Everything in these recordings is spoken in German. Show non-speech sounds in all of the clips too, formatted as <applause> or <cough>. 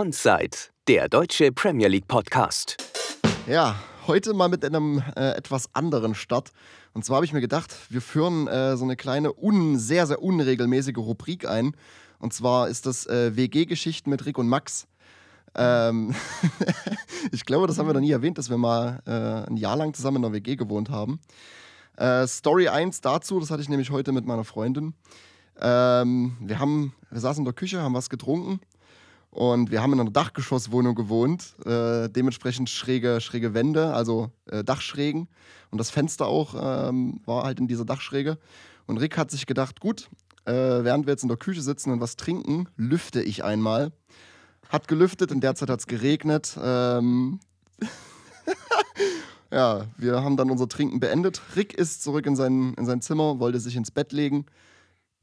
Onside, der deutsche Premier League Podcast. Ja, heute mal mit einem äh, etwas anderen Start. Und zwar habe ich mir gedacht, wir führen äh, so eine kleine, un, sehr, sehr unregelmäßige Rubrik ein. Und zwar ist das äh, WG-Geschichten mit Rick und Max. Ähm, <laughs> ich glaube, das haben wir noch nie erwähnt, dass wir mal äh, ein Jahr lang zusammen in einer WG gewohnt haben. Äh, Story 1 dazu, das hatte ich nämlich heute mit meiner Freundin. Ähm, wir, haben, wir saßen in der Küche, haben was getrunken und wir haben in einer Dachgeschosswohnung gewohnt, äh, dementsprechend schräge, schräge Wände, also äh, Dachschrägen. Und das Fenster auch ähm, war halt in dieser Dachschräge. Und Rick hat sich gedacht, gut, äh, während wir jetzt in der Küche sitzen und was trinken, lüfte ich einmal. Hat gelüftet, in der Zeit hat es geregnet. Ähm <laughs> ja, wir haben dann unser Trinken beendet. Rick ist zurück in sein, in sein Zimmer, wollte sich ins Bett legen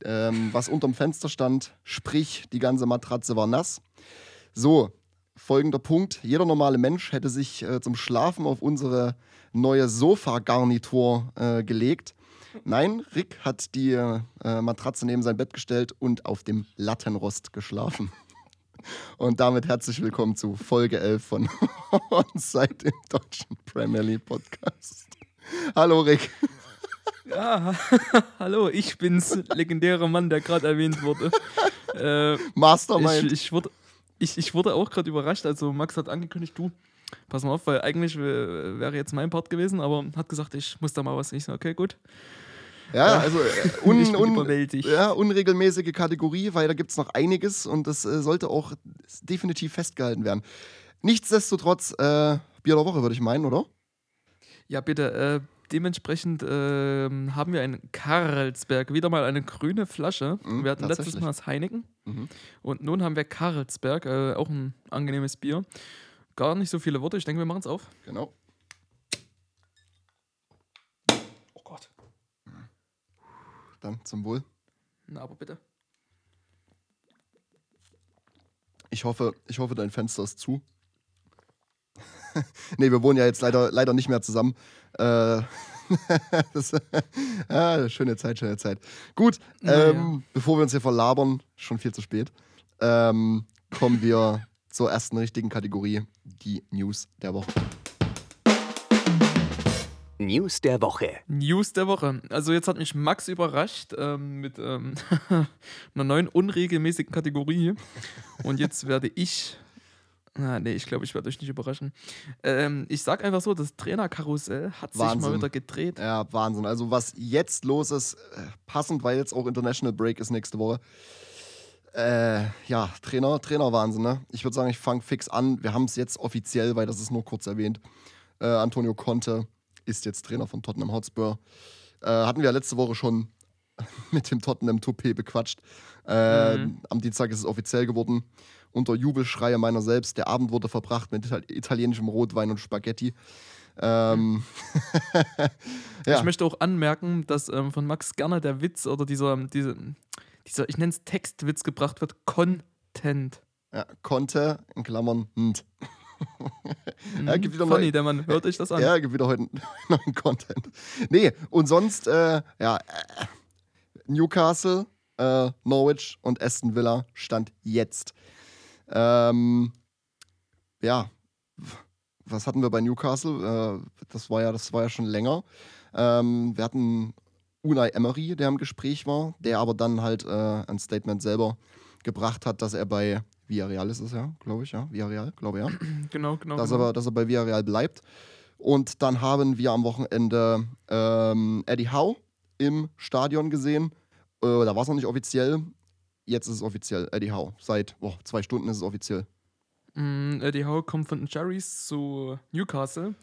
ähm, was unterm Fenster stand, sprich, die ganze Matratze war nass. So, folgender Punkt. Jeder normale Mensch hätte sich äh, zum Schlafen auf unsere neue Sofa-Garnitur äh, gelegt. Nein, Rick hat die äh, Matratze neben sein Bett gestellt und auf dem Lattenrost geschlafen. <laughs> Und damit herzlich willkommen zu Folge 11 von <laughs> Onside im deutschen Premier League Podcast. Hallo Rick. Ja, <laughs> hallo, ich bin's, legendärer Mann, der gerade erwähnt wurde. Äh, Mastermind. Ich, ich, wurde, ich, ich wurde auch gerade überrascht. Also, Max hat angekündigt, du, pass mal auf, weil eigentlich wäre jetzt mein Part gewesen, aber hat gesagt, ich muss da mal was. Ich so, okay, gut. Ja, also äh, <laughs> un, un, ja, unregelmäßige Kategorie, weil da gibt es noch einiges und das äh, sollte auch definitiv festgehalten werden. Nichtsdestotrotz, äh, Bier der Woche würde ich meinen, oder? Ja, bitte. Äh, dementsprechend äh, haben wir einen Karlsberg, wieder mal eine grüne Flasche. Mhm, wir hatten letztes Mal das Heineken mhm. und nun haben wir Karlsberg, äh, auch ein angenehmes Bier. Gar nicht so viele Worte, ich denke, wir machen es auf. Genau. Oh Gott. Dann zum Wohl. Na, aber bitte. Ich hoffe, ich hoffe, dein Fenster ist zu. <laughs> nee, wir wohnen ja jetzt leider, leider nicht mehr zusammen. Äh, <laughs> das, ah, schöne Zeit, schöne Zeit. Gut, naja. ähm, bevor wir uns hier verlabern, schon viel zu spät, ähm, kommen wir <laughs> zur ersten richtigen Kategorie, die News der Woche. News der Woche. News der Woche. Also jetzt hat mich Max überrascht ähm, mit ähm, einer neuen unregelmäßigen Kategorie. Und jetzt werde ich Ah, nee, ich glaube, ich werde euch nicht überraschen. Ähm, ich sag einfach so, das Trainerkarussell hat Wahnsinn. sich mal wieder gedreht. Ja, Wahnsinn. Also was jetzt los ist, äh, passend, weil jetzt auch International Break ist nächste Woche. Äh, ja, Trainer, Trainer-Wahnsinn, ne? Ich würde sagen, ich fange fix an. Wir haben es jetzt offiziell, weil das ist nur kurz erwähnt. Äh, Antonio Conte ist jetzt Trainer von Tottenham Hotspur. Äh, hatten wir ja letzte Woche schon <laughs> mit dem Tottenham Toupet bequatscht. Äh, mhm. Am Dienstag ist es offiziell geworden unter Jubelschreie meiner selbst. Der Abend wurde verbracht mit italienischem Rotwein und Spaghetti. Ähm, <laughs> ja. Ich möchte auch anmerken, dass ähm, von Max gerne der Witz oder dieser, diese, dieser ich nenne es Textwitz gebracht wird, Content. Ja, konnte, in Klammern. <laughs> Mhm, ja, gibt wieder funny, neu, der Mann, hört euch das an. Ja, gibt wieder heute <laughs> neuen Content. Nee, und sonst, äh, ja, äh, Newcastle, äh, Norwich und Aston Villa stand jetzt. Ähm, ja, was hatten wir bei Newcastle? Äh, das, war ja, das war ja schon länger. Ähm, wir hatten Unai Emery, der im Gespräch war, der aber dann halt äh, ein Statement selber gebracht hat, dass er bei Villarreal ist es ja, glaube ich, ja, Villarreal, glaube ja. <clears throat> Genau, genau. Dass, genau. Er, dass er bei Villarreal bleibt. Und dann haben wir am Wochenende ähm, Eddie Howe im Stadion gesehen. Äh, da war es noch nicht offiziell, jetzt ist es offiziell, Eddie Howe. Seit oh, zwei Stunden ist es offiziell. Mm, Eddie Howe kommt von Jerry's zu Newcastle.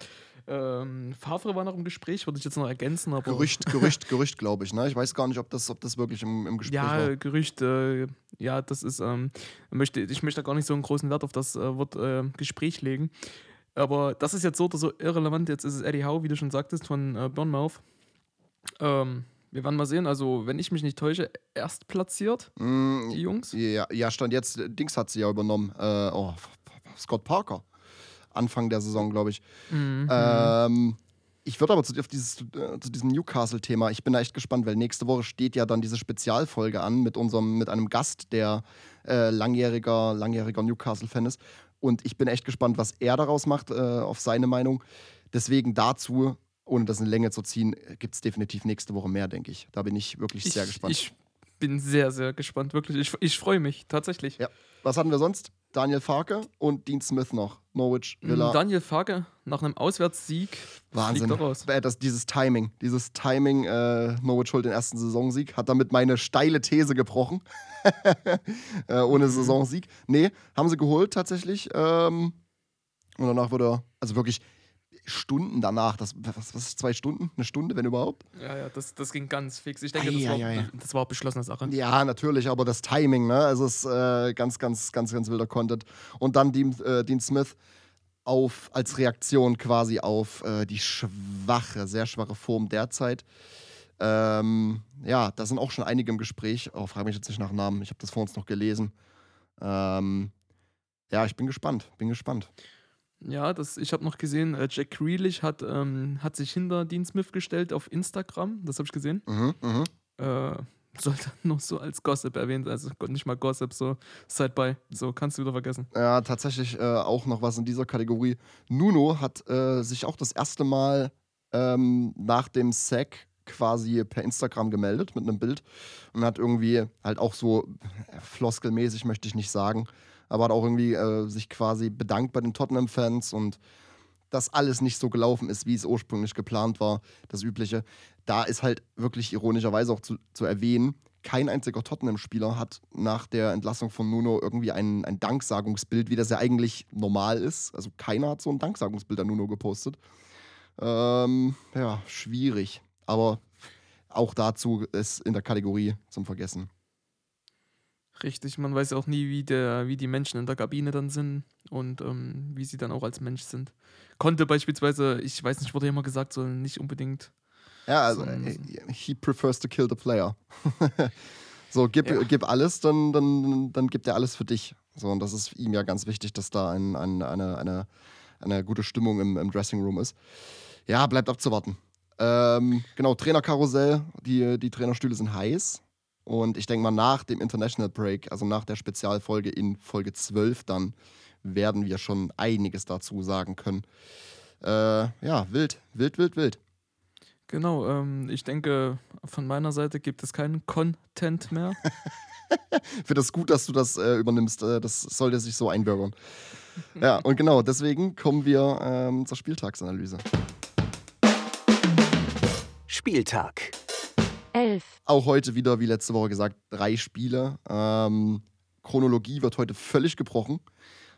Ähm, Favre war noch im Gespräch, würde ich jetzt noch ergänzen. Aber Gerücht, Gerücht, Gerücht, glaube ich. Ne? Ich weiß gar nicht, ob das, ob das wirklich im, im Gespräch ja, war. Ja, Gerücht, äh, ja, das ist, ähm, möchte, ich möchte da gar nicht so einen großen Wert auf das äh, Wort äh, Gespräch legen. Aber das ist jetzt so oder so irrelevant. Jetzt ist es Eddie Howe, wie du schon sagtest, von äh, Bournemouth. Ähm, wir werden mal sehen. Also, wenn ich mich nicht täusche, erst platziert, mm, die Jungs. Ja, ja, stand jetzt, Dings hat sie ja übernommen. Äh, oh, Scott Parker. Anfang der Saison, glaube ich. Mhm. Ähm, Ich würde aber zu, dieses, äh, zu diesem Newcastle-Thema, ich bin da echt gespannt, weil nächste Woche steht ja dann diese Spezialfolge an mit unserem, mit einem Gast, der äh, langjähriger, langjähriger Newcastle-Fan ist. Und ich bin echt gespannt, was er daraus macht, äh, auf seine Meinung. Deswegen dazu, ohne das in Länge zu ziehen, gibt es definitiv nächste Woche mehr, denke ich. Da bin ich wirklich sehr ich, gespannt. Ich bin sehr, sehr gespannt, wirklich. Ich, ich freue mich, tatsächlich. Ja. Was hatten wir sonst? Daniel Farke und Dean Smith noch. Norwich, Villa. Daniel Farke nach einem Auswärtssieg Wahnsinn. raus. Äh, Das, dieses Timing, dieses Timing, äh, Norwich holt den ersten Saisonsieg, hat damit meine steile These gebrochen. <laughs> äh, ohne Saisonsieg. Nee, haben sie geholt tatsächlich. Ähm, und danach wurde er, also wirklich Stunden danach, das, was, was ist zwei Stunden? Eine Stunde, wenn überhaupt? Ja, ja, das, das ging ganz fix. Ich denke, das, war, das war auch beschlossene Sache. Ja, natürlich, aber das Timing, ne? Also es ist äh, ganz, ganz, ganz, ganz wilder Content. Und dann Dean, äh, Dean Smith auf, als Reaktion quasi auf äh, die schwache, sehr schwache Form derzeit. Ähm, ja, da sind auch schon einige im Gespräch. Oh, frage mich jetzt nicht nach Namen. Ich habe das vor uns noch gelesen. Ähm, ja, ich bin gespannt. Bin gespannt. Ja, das, ich habe noch gesehen, äh, Jack Grealish hat, ähm, hat sich hinter Dean Smith gestellt auf Instagram. Das habe ich gesehen. Mhm, mhm. Äh, sollte nur so als Gossip erwähnt, also Gott, nicht mal Gossip, so Side-by. So kannst du wieder vergessen. Ja, tatsächlich äh, auch noch was in dieser Kategorie. Nuno hat äh, sich auch das erste Mal ähm, nach dem Sack quasi per Instagram gemeldet mit einem Bild und hat irgendwie halt auch so äh, floskelmäßig, möchte ich nicht sagen, aber hat auch irgendwie äh, sich quasi bedankt bei den Tottenham-Fans und dass alles nicht so gelaufen ist, wie es ursprünglich geplant war, das Übliche. Da ist halt wirklich ironischerweise auch zu, zu erwähnen, kein einziger Tottenham-Spieler hat nach der Entlassung von Nuno irgendwie ein, ein Danksagungsbild, wie das ja eigentlich normal ist. Also keiner hat so ein Danksagungsbild an Nuno gepostet. Ähm, ja, schwierig. Aber auch dazu ist in der Kategorie zum Vergessen. Richtig, man weiß ja auch nie, wie, der, wie die Menschen in der Kabine dann sind und ähm, wie sie dann auch als Mensch sind. Konnte beispielsweise, ich weiß nicht, wurde ja immer gesagt, soll nicht unbedingt. Ja, also So äh, he prefers to kill the player. <laughs> so, gib, Ja. gib alles, dann, dann, dann gibt er alles für dich. So, und das ist ihm ja ganz wichtig, dass da ein, ein, eine, eine, eine gute Stimmung im, im Dressing Room ist. Ja, bleibt abzuwarten. Ähm, genau, Trainerkarussell, die, die Trainerstühle sind heiß. Und ich denke mal, nach dem International Break, also nach der Spezialfolge in Folge 12, dann werden wir schon einiges dazu sagen können. Äh, ja, wild, wild, wild, wild. Genau, ähm, ich denke, von meiner Seite gibt es keinen Content mehr. <laughs> Finde es gut, dass du das äh, übernimmst. Äh, das sollte sich so einbürgern. Ja, <laughs> und genau, deswegen kommen wir ähm, zur Spieltagsanalyse. Spieltag. 11, Auch heute wieder, wie letzte Woche gesagt, drei Spiele. Ähm, Chronologie wird heute völlig gebrochen,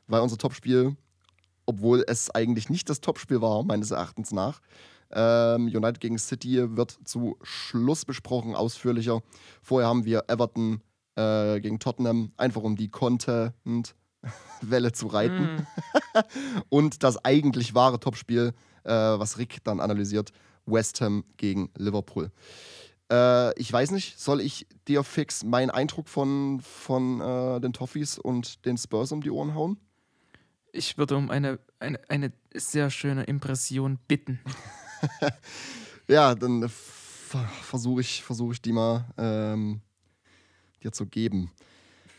weil unser Topspiel, obwohl es eigentlich nicht das Topspiel war, meines Erachtens nach, ähm, United gegen City wird zu Schluss besprochen, ausführlicher. Vorher haben wir Everton äh, gegen Tottenham, einfach um die Content-Welle zu reiten. Mm, <laughs> Und das eigentlich wahre Topspiel, äh, was Rick dann analysiert, West Ham gegen Liverpool. Äh, ich weiß nicht, soll ich dir fix meinen Eindruck von, von äh, den Toffees und den Spurs um die Ohren hauen? ich würde um eine, eine, eine sehr schöne Impression bitten. <laughs> Ja, dann ver versuche ich, versuch ich die mal ähm, dir zu geben.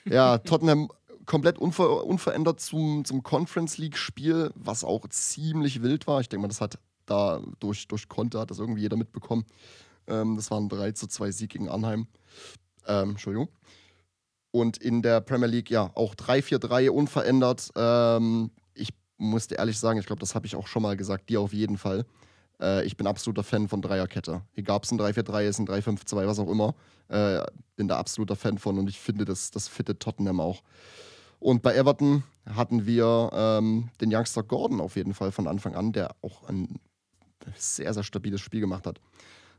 Ja, <laughs> Tottenham komplett unver unverändert zum, zum Conference League-Spiel, was auch ziemlich wild war. Ich denke mal, das hat da durch, durch Konter hat das irgendwie jeder mitbekommen. Ähm, das war ein 3 zu 2 Sieg gegen Arnheim. Ähm, Entschuldigung. Und in der Premier League, ja, auch 3-4-3 unverändert. Ähm, ich musste ehrlich sagen, ich glaube, das habe ich auch schon mal gesagt, dir auf jeden Fall. Äh, ich bin absoluter Fan von Dreierkette. Egal, ob es ein 3-4-3 ist, ein 3-5-2, was auch immer. Äh, bin da absoluter Fan von und ich finde, das, das fittet Tottenham auch. Und bei Everton hatten wir ähm, den Youngster Gordon auf jeden Fall von Anfang an, der auch ein sehr, sehr stabiles Spiel gemacht hat.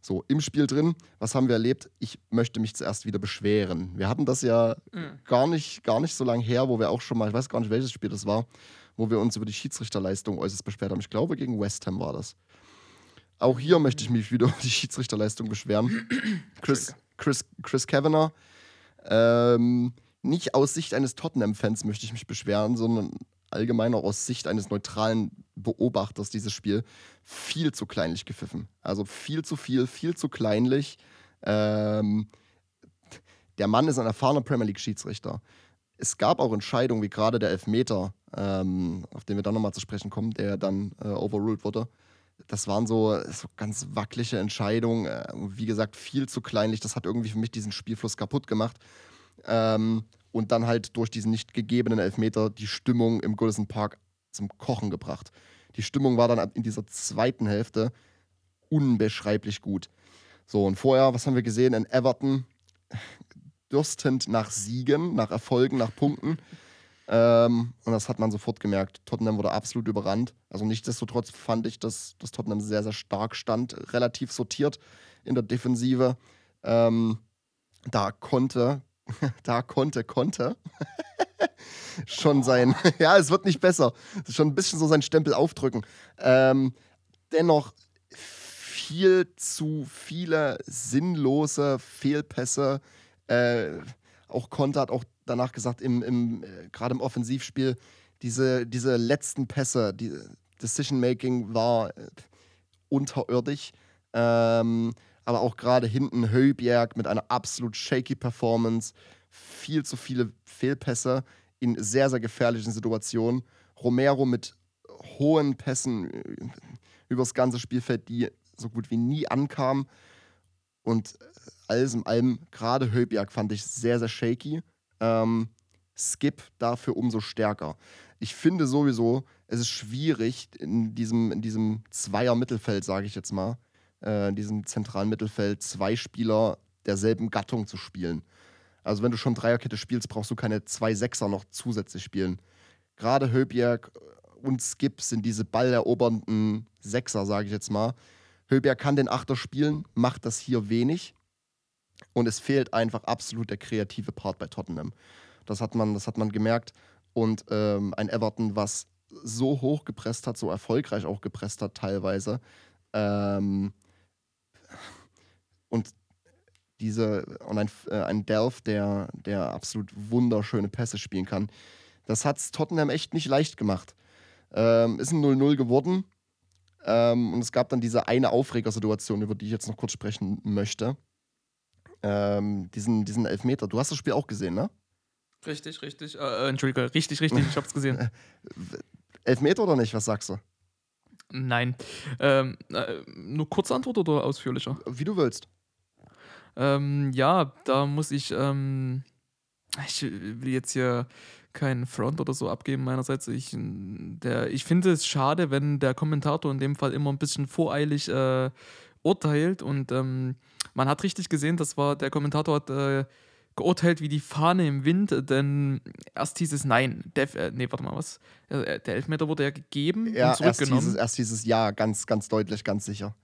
So, im Spiel drin, was haben wir erlebt? Ich möchte mich zuerst wieder beschweren. Wir hatten das ja Mm. gar nicht, gar nicht so lange her, wo wir auch schon mal, ich weiß gar nicht, welches Spiel das war, wo wir uns über die Schiedsrichterleistung äußerst beschwert haben. Ich glaube, gegen West Ham war das. Auch hier möchte ich mich wieder <laughs> über die Schiedsrichterleistung beschweren. Chris, Chris, Chris Kavanagh, ähm, nicht aus Sicht eines Tottenham-Fans möchte ich mich beschweren, sondern allgemein auch aus Sicht eines neutralen Beobachters dieses Spiel viel zu kleinlich gepfiffen. Also viel zu viel, viel zu kleinlich. Ähm, der Mann ist ein erfahrener Premier League-Schiedsrichter. Es gab auch Entscheidungen, wie gerade der Elfmeter, ähm, auf den wir dann nochmal zu sprechen kommen, der dann äh, overruled wurde. Das waren so, so ganz wackelige Entscheidungen. Äh, wie gesagt, viel zu kleinlich. Das hat irgendwie für mich diesen Spielfluss kaputt gemacht. Ähm, und dann halt durch diesen nicht gegebenen Elfmeter die Stimmung im Goodison Park zum Kochen gebracht. Die Stimmung war dann in dieser zweiten Hälfte unbeschreiblich gut. So, und vorher, was haben wir gesehen? In Everton, <laughs> dürstend nach Siegen, nach Erfolgen, nach Punkten. <laughs> Ähm, und das hat man sofort gemerkt. Tottenham wurde absolut überrannt. Also nichtsdestotrotz fand ich, dass, dass Tottenham sehr, sehr stark stand, relativ sortiert in der Defensive. Ähm, da konnte, <laughs> da konnte, konnte <laughs> schon sein, <laughs> ja, es wird nicht besser, schon ein bisschen so seinen Stempel aufdrücken. Ähm, dennoch viel zu viele sinnlose Fehlpässe. Äh, auch Konter hat auch danach gesagt, im, im, äh, gerade im Offensivspiel, diese, diese letzten Pässe, die Decision-Making war äh, unterirdisch. Ähm, aber auch gerade hinten Höbjerg mit einer absolut shaky Performance, viel zu viele Fehlpässe in sehr, sehr gefährlichen Situationen. Romero mit hohen Pässen äh, übers ganze Spielfeld, die so gut wie nie ankamen. Und äh, alles in allem, gerade Höbjerg fand ich sehr, sehr shaky. Ähm, Skip dafür umso stärker. Ich finde sowieso, es ist schwierig, in diesem, in diesem Zweier-Mittelfeld, sage ich jetzt mal, äh, in diesem zentralen Mittelfeld, zwei Spieler derselben Gattung zu spielen. Also wenn du schon Dreierkette spielst, brauchst du keine zwei Sechser noch zusätzlich spielen. Gerade Höbjerg und Skip sind diese ballerobernden Sechser, sage ich jetzt mal. Höbjerg kann den Achter spielen, macht das hier wenig. Und es fehlt einfach absolut der kreative Part bei Tottenham. Das hat man, das hat man gemerkt. Und ähm, ein Everton, was so hoch gepresst hat, so erfolgreich auch gepresst hat teilweise. Ähm, und diese und ein, äh, ein Delph, der, der absolut wunderschöne Pässe spielen kann. Das hat es Tottenham echt nicht leicht gemacht. Ähm, ist ein 0-0 geworden. Ähm, und es gab dann diese eine Aufregersituation, über die ich jetzt noch kurz sprechen möchte. Ähm, diesen, diesen Elfmeter. Du hast das Spiel auch gesehen, ne? Richtig, richtig. Äh, äh Entschuldige, richtig, richtig, ich hab's gesehen. <laughs> Elfmeter oder nicht? Was sagst du? Nein. Ähm, äh, nur kurze Antwort oder ausführlicher? Wie du willst. Ähm, ja, da muss ich, ähm, ich will jetzt hier keinen Front oder so abgeben meinerseits. Ich, der, ich finde es schade, wenn der Kommentator in dem Fall immer ein bisschen voreilig äh, urteilt und ähm, man hat richtig gesehen, das war, der Kommentator hat äh, geurteilt wie die Fahne im Wind, denn erst hieß es Nein. Der, äh, nee, warte mal, was? Äh, der Elfmeter wurde ja gegeben ja, und zurückgenommen. Erst dieses, erst dieses Ja, ganz, ganz deutlich, ganz sicher.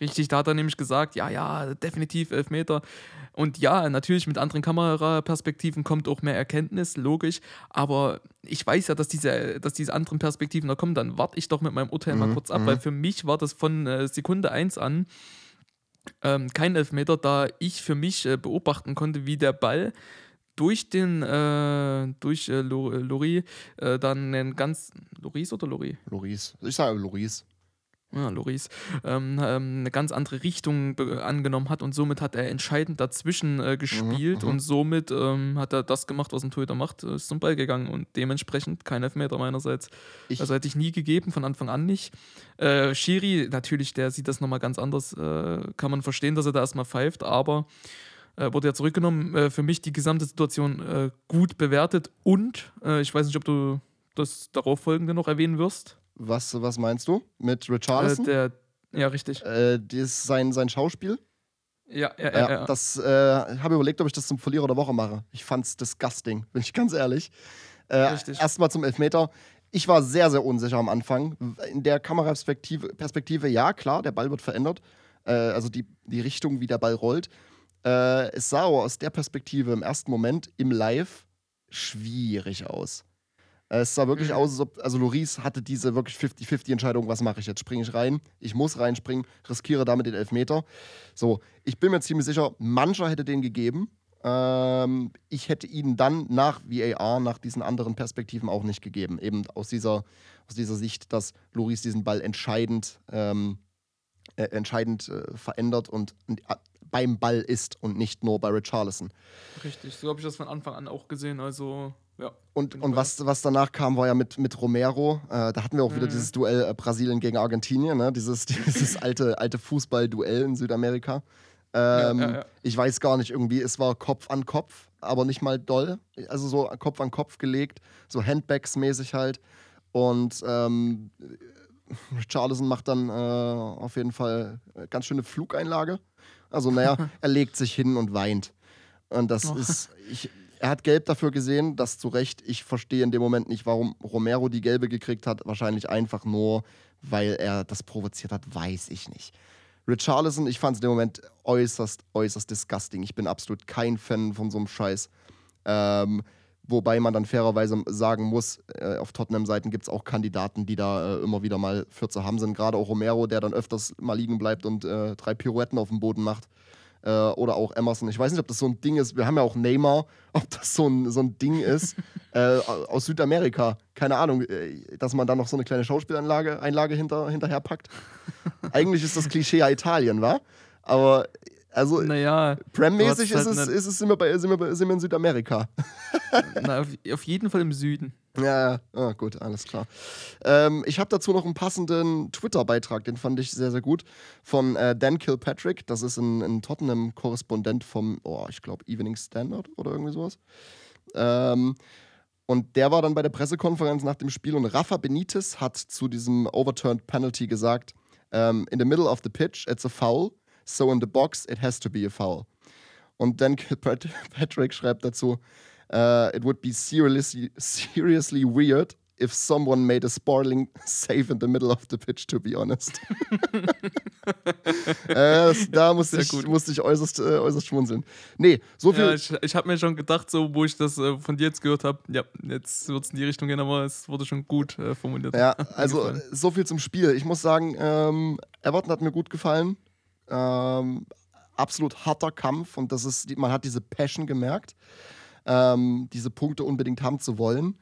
Richtig, da hat er nämlich gesagt, ja, ja, definitiv Elfmeter. Und ja, natürlich mit anderen Kameraperspektiven kommt auch mehr Erkenntnis, logisch. Aber ich weiß ja, dass diese, dass diese anderen Perspektiven da kommen. Dann warte ich doch mit meinem Urteil mhm, mal kurz ab, mhm. weil für mich war das von äh, Sekunde 1 an ähm, kein Elfmeter, da ich für mich äh, beobachten konnte, wie der Ball durch den, äh, durch äh, Lori äh, dann einen ganz, Loris oder Lori? Loris. Ich sage Loris ja, Loris, ähm, ähm, eine ganz andere Richtung angenommen hat und somit hat er entscheidend dazwischen äh, gespielt mhm, mhm, und somit ähm, hat er das gemacht, was ein Torhüter macht, ist zum Ball gegangen und dementsprechend kein Elfmeter meinerseits. Ich also hätte ich nie gegeben, von Anfang an nicht. Äh, Schiri, natürlich, der sieht das nochmal ganz anders, äh, kann man verstehen, dass er da erstmal pfeift, aber äh, wurde ja zurückgenommen. Äh, für mich die gesamte Situation äh, gut bewertet und äh, ich weiß nicht, ob du das darauf folgende noch erwähnen wirst. Was, was meinst du? Mit Richarlison? Äh, der, ja, richtig. Äh, das sein, sein Schauspiel? Ja, ja, ja. ja. Das äh, habe überlegt, ob ich das zum Verlierer der Woche mache. Ich fand's disgusting, bin ich ganz ehrlich. Äh, Richtig. Erstmal zum Elfmeter. Ich war sehr, sehr unsicher am Anfang. In der Kameraperspektive, Perspektive, ja, klar, der Ball wird verändert. Äh, also die, die Richtung, wie der Ball rollt. Äh, es sah aber aus der Perspektive im ersten Moment im Live schwierig aus. Es sah wirklich mhm. aus, als ob, also Loris hatte diese wirklich 50-50-Entscheidung, was mache ich jetzt? Springe ich rein? Ich muss reinspringen, riskiere damit den Elfmeter. So, ich bin mir ziemlich sicher, mancher hätte den gegeben. Ähm, ich hätte ihn dann nach VAR, nach diesen anderen Perspektiven auch nicht gegeben. Eben aus dieser, aus dieser Sicht, dass Loris diesen Ball entscheidend, ähm, äh, entscheidend äh, verändert und äh, beim Ball ist und nicht nur bei Richarlison. Richtig, so habe ich das von Anfang an auch gesehen. Also, ja. Und, und was, was danach kam, war ja mit, mit Romero. Äh, da hatten wir auch wieder Mhm. dieses Duell äh, Brasilien gegen Argentinien, ne? dieses, <laughs> dieses alte, alte Fußball-Duell in Südamerika. Ähm, ja, ja. Ich weiß gar nicht, irgendwie, es war Kopf an Kopf, aber nicht mal doll. Also so Kopf an Kopf gelegt, so Handbags-mäßig halt. Und ähm, Richarlison macht dann äh, auf jeden Fall äh, ganz schöne Flugeinlage. Also, naja, <laughs> er legt sich hin und weint. Und das Oh. ist, ich, er hat gelb dafür gesehen, das zu Recht. Ich verstehe in dem Moment nicht, warum Romero die gelbe gekriegt hat. Wahrscheinlich einfach nur, weil er das provoziert hat, weiß ich nicht. Richarlison, ich fand es in dem Moment äußerst, äußerst disgusting. Ich bin absolut kein Fan von so einem Scheiß. Ähm, wobei man dann fairerweise sagen muss, äh, auf Tottenham-Seiten gibt es auch Kandidaten, die da äh, immer wieder mal für zu haben sind. Gerade auch Romero, der dann öfters mal liegen bleibt und äh, drei Pirouetten auf dem Boden macht. Äh, oder auch Emerson. Ich weiß nicht, ob das so ein Ding ist. Wir haben ja auch Neymar, <laughs> ob das so ein, so ein Ding ist <laughs> äh, aus Südamerika. Keine Ahnung, äh, dass man da noch so eine kleine Schauspielanlage Einlage hinter, hinterher packt. Eigentlich ist das Klischee ja Italien, wa? Aber also Naja, Prem-mäßig du hast ist, es, halt ist es sind, wir bei, sind, wir bei, sind wir in Südamerika. na, auf, auf jeden Fall im Süden. Ja, ja, ah, gut, alles klar. Ähm, ich habe dazu noch einen passenden Twitter-Beitrag, den fand ich sehr, sehr gut, von äh, Dan Kilpatrick. Das ist ein, ein Tottenham-Korrespondent vom, oh, ich glaube, Evening Standard oder irgendwie sowas. Ähm, und der war dann bei der Pressekonferenz nach dem Spiel und Rafa Benitez hat zu diesem Overturned Penalty gesagt: ähm, In the middle of the pitch, it's a foul, so in the box, it has to be a foul. Und Dan Kilpatrick <laughs> schreibt dazu: uh, It would be seriously, seriously weird if someone made a sporting <laughs> save in the middle of the pitch, to be honest. <laughs> äh, da musste ich, musste ich äußerst, äh, äußerst schmunzeln. Nee, so viel. Ja, ich ich habe mir schon gedacht, so wo ich das äh, von dir jetzt gehört habe, ja, jetzt wird es in die Richtung gehen, aber es wurde schon gut äh, formuliert. Ja, <laughs> also so viel zum Spiel. Ich muss sagen, ähm, Everton hat mir gut gefallen. Ähm, absolut harter Kampf und das ist, man hat diese Passion gemerkt, ähm, diese Punkte unbedingt haben zu wollen.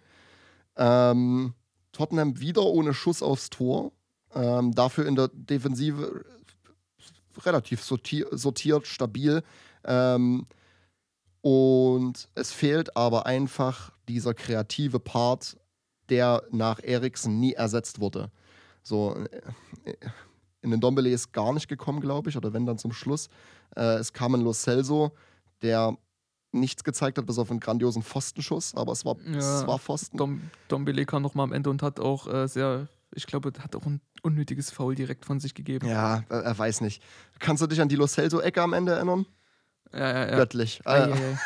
Ähm, Tottenham wieder ohne Schuss aufs Tor. Ähm, dafür in der Defensive relativ sortier sortiert, stabil. Ähm, und es fehlt aber einfach dieser kreative Part, der nach Eriksen nie ersetzt wurde. So, äh, in den Dombele ist gar nicht gekommen, glaube ich, oder wenn dann zum Schluss. Äh, es kam ein Lo Celso, der nichts gezeigt hat, bis auf einen grandiosen Pfostenschuss, aber es war, es Ja. war Pfosten. Dom, Dombele kam noch mal am Ende und hat auch äh, sehr, ich glaube, hat auch ein unnötiges Foul direkt von sich gegeben. Ja, er, er weiß nicht. Kannst du dich an die Lo Celso-Ecke am Ende erinnern? ja, ja. ja. Göttlich. Ei, Äh. <laughs>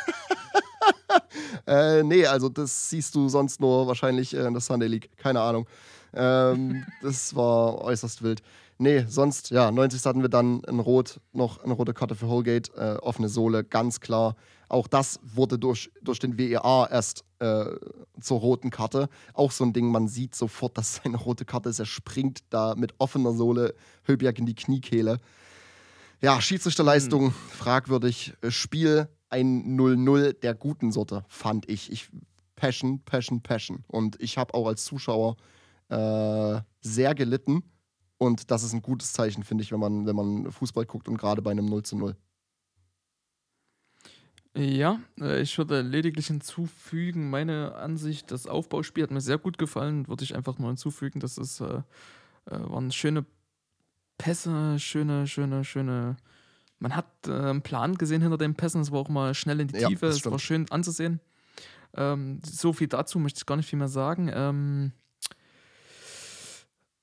Äh, nee, also das siehst du sonst nur wahrscheinlich äh, in der Sunday League. Keine Ahnung. Ähm, <laughs> das war äußerst wild. Nee, sonst, ja, 90. hatten wir dann ein Rot, noch eine rote Karte für Holgate, äh, offene Sohle, ganz klar. Auch das wurde durch, durch den WEA erst äh, zur roten Karte. Auch so ein Ding, man sieht sofort, dass seine rote Karte ist. Er springt da mit offener Sohle Höbiak in die Kniekehle. Ja, Schiedsrichterleistung fragwürdig. Äh, Spiel ein 0-0 der guten Sorte, fand ich. ich Passion, Passion, Passion. Und ich habe auch als Zuschauer äh, sehr gelitten. Und das ist ein gutes Zeichen, finde ich, wenn man, wenn man Fußball guckt und gerade bei einem 0 zu 0. Ja, äh, ich würde lediglich hinzufügen, meine Ansicht, das Aufbauspiel hat mir sehr gut gefallen, würde ich einfach nur hinzufügen. Das ist, äh, äh, waren schöne Pässe, schöne, schöne, schöne. Man hat äh, einen Plan gesehen hinter den Pässen, es war auch mal schnell in die Ja, Tiefe, das es war schön anzusehen. Ähm, so viel dazu möchte ich gar nicht viel mehr sagen. Ähm,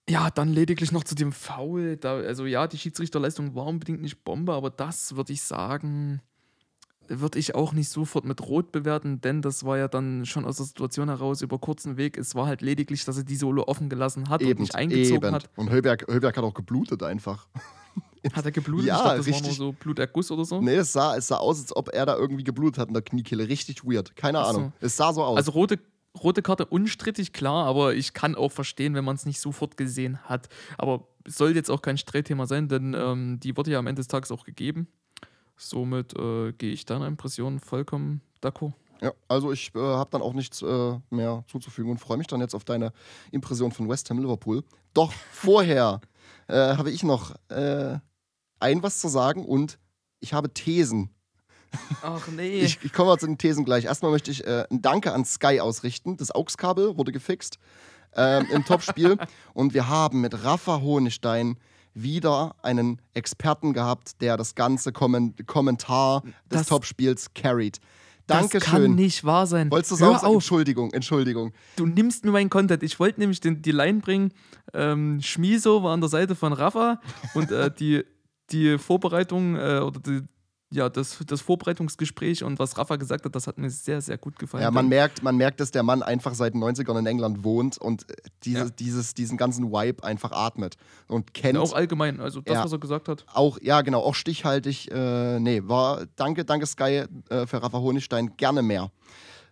ja, dann lediglich noch zu dem Foul. Da, also ja, die Schiedsrichterleistung war unbedingt nicht Bombe, aber das würde ich sagen, würde ich auch nicht sofort mit Rot bewerten, denn das war ja dann schon aus der Situation heraus über kurzen Weg. Es war halt lediglich, dass er die Solo offen gelassen hat und Eben, nicht eingezogen eben. hat. Und Höberg, Höberg hat auch geblutet einfach. <laughs> Hat er geblutet? Ja, ich dachte, das war richtig. nur so Bluterguss oder so. Nee, es sah, es sah aus, als ob er da irgendwie geblutet hat in der Kniekehle. Richtig weird. Keine so. Ahnung. Es sah so aus. Also rote, rote Karte unstrittig, klar, aber ich kann auch verstehen, wenn man es nicht sofort gesehen hat. Aber es soll jetzt auch kein Streitthema sein, denn ähm, die wurde ja am Ende des Tages auch gegeben. Somit äh, gehe ich deiner Impression vollkommen d'accord. Ja, also ich äh, habe dann auch nichts äh, mehr zuzufügen und freue mich dann jetzt auf deine Impression von West Ham Liverpool. Doch <laughs> vorher äh, habe ich noch äh, ein was zu sagen und ich habe Thesen. Ach nee. <laughs> Ich, ich komme mal zu den Thesen gleich. Erstmal möchte ich äh, ein Danke an Sky ausrichten. Das AUX-Kabel wurde gefixt ähm, im Topspiel <laughs> und wir haben mit Rafa Honigstein wieder einen Experten gehabt, der das ganze Kommen Kommentar des Das- Topspiels carried. das Dankeschön. kann nicht wahr sein. Wolltest du sagen? Entschuldigung, Entschuldigung. Du nimmst mir meinen Content. Ich wollte nämlich den, die Line bringen. Ähm, Schmiso war an der Seite von Rafa und äh, die, die Vorbereitung äh, oder die, ja, das, das Vorbereitungsgespräch und was Rafa gesagt hat, das hat mir sehr, sehr gut gefallen. Ja, man merkt, man merkt, dass der Mann einfach seit den 90ern in England wohnt und äh, diese, Ja. dieses, diesen ganzen Vibe einfach atmet und kennt. Ja, auch allgemein, also das, Ja. was er gesagt hat. Auch, ja, genau, auch stichhaltig. Äh, nee, war, danke, danke Sky äh, für Rafa Honigstein, gerne mehr.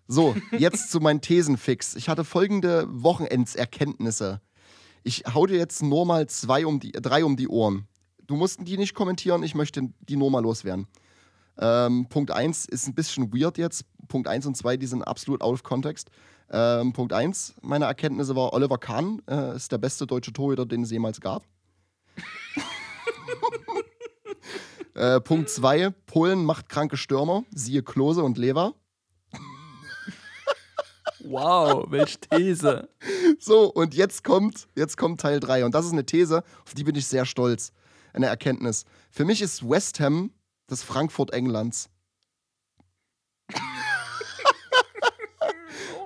So, <laughs> jetzt zu meinen Thesenfix. Ich hatte folgende Wochenendserkenntnisse. Ich hau dir jetzt nur mal zwei um die, drei um die Ohren. Du musst die nicht kommentieren, ich möchte die nur mal loswerden. Ähm, Punkt 1 ist ein bisschen weird jetzt. Punkt 1 und 2, die sind absolut out of context. Ähm, Punkt 1 meiner Erkenntnisse war, Oliver Kahn äh, ist der beste deutsche Torhüter, den es jemals gab. <laughs> Äh, Punkt 2, Polen macht kranke Stürmer, siehe Klose und Lever. Wow, welche These. <laughs> So, und jetzt kommt, jetzt kommt Teil 3. Und das ist eine These, auf die bin ich sehr stolz. Eine Erkenntnis. Für mich ist West Ham das Frankfurt Englands. <laughs>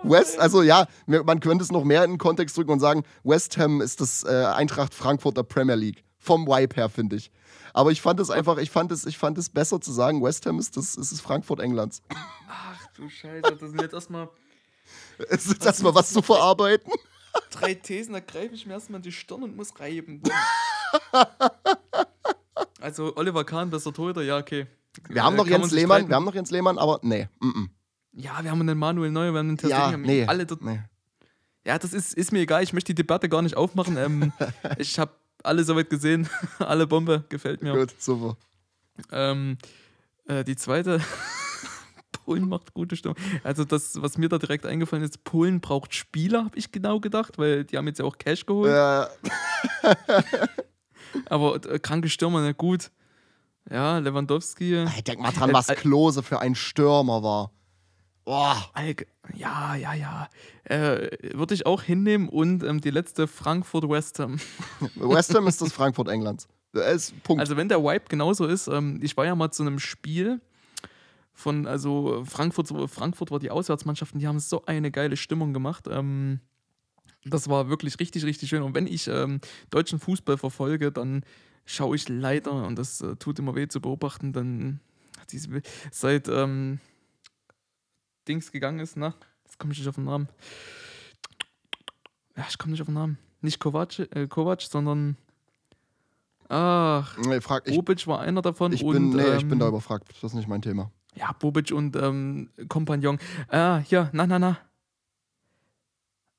West, also ja, man könnte es noch mehr in den Kontext drücken und sagen, West Ham ist das äh, Eintracht Frankfurter Premier League. Vom Vibe her, finde ich. Aber ich fand es einfach, ich fand es, ich fand es besser zu sagen, West Ham ist das, ist das Frankfurt Englands. Ach du Scheiße, das sind jetzt erstmal <laughs> Es ist erstmal was zu verarbeiten. drei Thesen, da greife ich mir erstmal in die Stirn und muss reiben. <laughs> Also Oliver Kahn, besser Torhüter, ja, okay. Wir haben Äh, noch Jens Lehmann, streiten. wir haben noch Jens Lehmann, aber nee. Mm -mm. Ja, wir haben einen Manuel Neuer, wir haben einen Ter Ja, nee. alle dort. nee. Ja, das ist, ist mir egal, ich möchte die Debatte gar nicht aufmachen. Ähm, <laughs> ich habe alle soweit gesehen, <laughs> alle Bombe, gefällt mir. Gut, super. Ähm, äh, die zweite, <laughs> Polen macht gute Stimmung. Also das, was mir da direkt eingefallen ist, Polen braucht Spieler, habe ich genau gedacht, weil die haben jetzt ja auch Cash geholt. Äh, Aber äh, kranke Stürmer, na gut. Ja, Lewandowski. ey, denk mal dran, was Äh, äh, Klose für ein Stürmer war. Boah. Ja, ja, ja. Äh, Würde ich auch hinnehmen und ähm, die letzte Frankfurt West Ham. <laughs> West Ham ist das Frankfurt Englands. Das Punkt. Also wenn der Vibe genauso ist, ähm, ich war ja mal zu einem Spiel von, also Frankfurt, Frankfurt war die Auswärtsmannschaft und die haben so eine geile Stimmung gemacht. Ähm, das war wirklich richtig, richtig schön. Und wenn ich ähm, deutschen Fußball verfolge, dann schaue ich leider, und das äh, tut immer weh zu beobachten, dann diese, seit ähm, Dings gegangen ist, na, jetzt komme ich nicht auf den Namen. Ja, ich komme nicht auf den Namen. Nicht Kovac, äh, Kovac sondern ach, nee, frag, ich, Bobic war einer davon ich, und bin, nee, ich bin ähm, da überfragt. Das ist nicht mein Thema. ja, Bobic und ähm, Kompagnon. Ah, hier, na, na, na.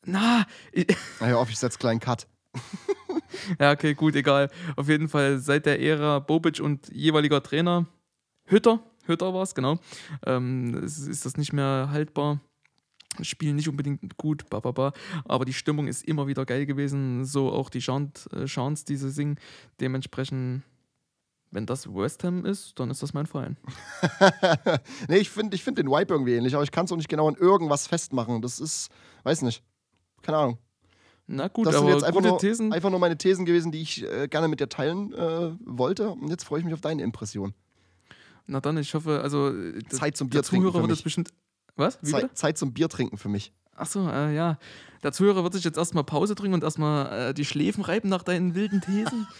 Na, <laughs> Na, hör auf, ich setze kleinen Cut. ja, okay, gut, egal. Auf jeden Fall seit der Ära Bobic und jeweiliger Trainer Hütter, Hütter war es, genau, ähm, ist, das nicht mehr haltbar. Spielen nicht unbedingt gut, ba, ba, ba. aber die Stimmung ist immer wieder geil gewesen. So auch die Chant, äh, Chants, die sie singen. Dementsprechend, wenn das West Ham ist, dann ist das mein Verein. <laughs> nee, ich finde ich find den Vibe irgendwie ähnlich, aber ich kann es auch nicht genau an irgendwas festmachen. Das ist, weiß nicht. Keine Ahnung. Na gut, das sind aber jetzt einfach gute nur, Thesen. einfach nur meine Thesen gewesen, die ich äh, gerne mit dir teilen äh, wollte. Und jetzt freue ich mich auf deine Impression. Na dann, ich hoffe, also äh, Zeit zum der Bier trinken Zuhörer für wird mich. jetzt bestimmt. Was? Zeit, Zeit zum Bier trinken für mich. Achso, äh, ja. Der Zuhörer wird sich jetzt erstmal Pause trinken und erstmal äh, die Schläfen reiben nach deinen wilden Thesen. <laughs>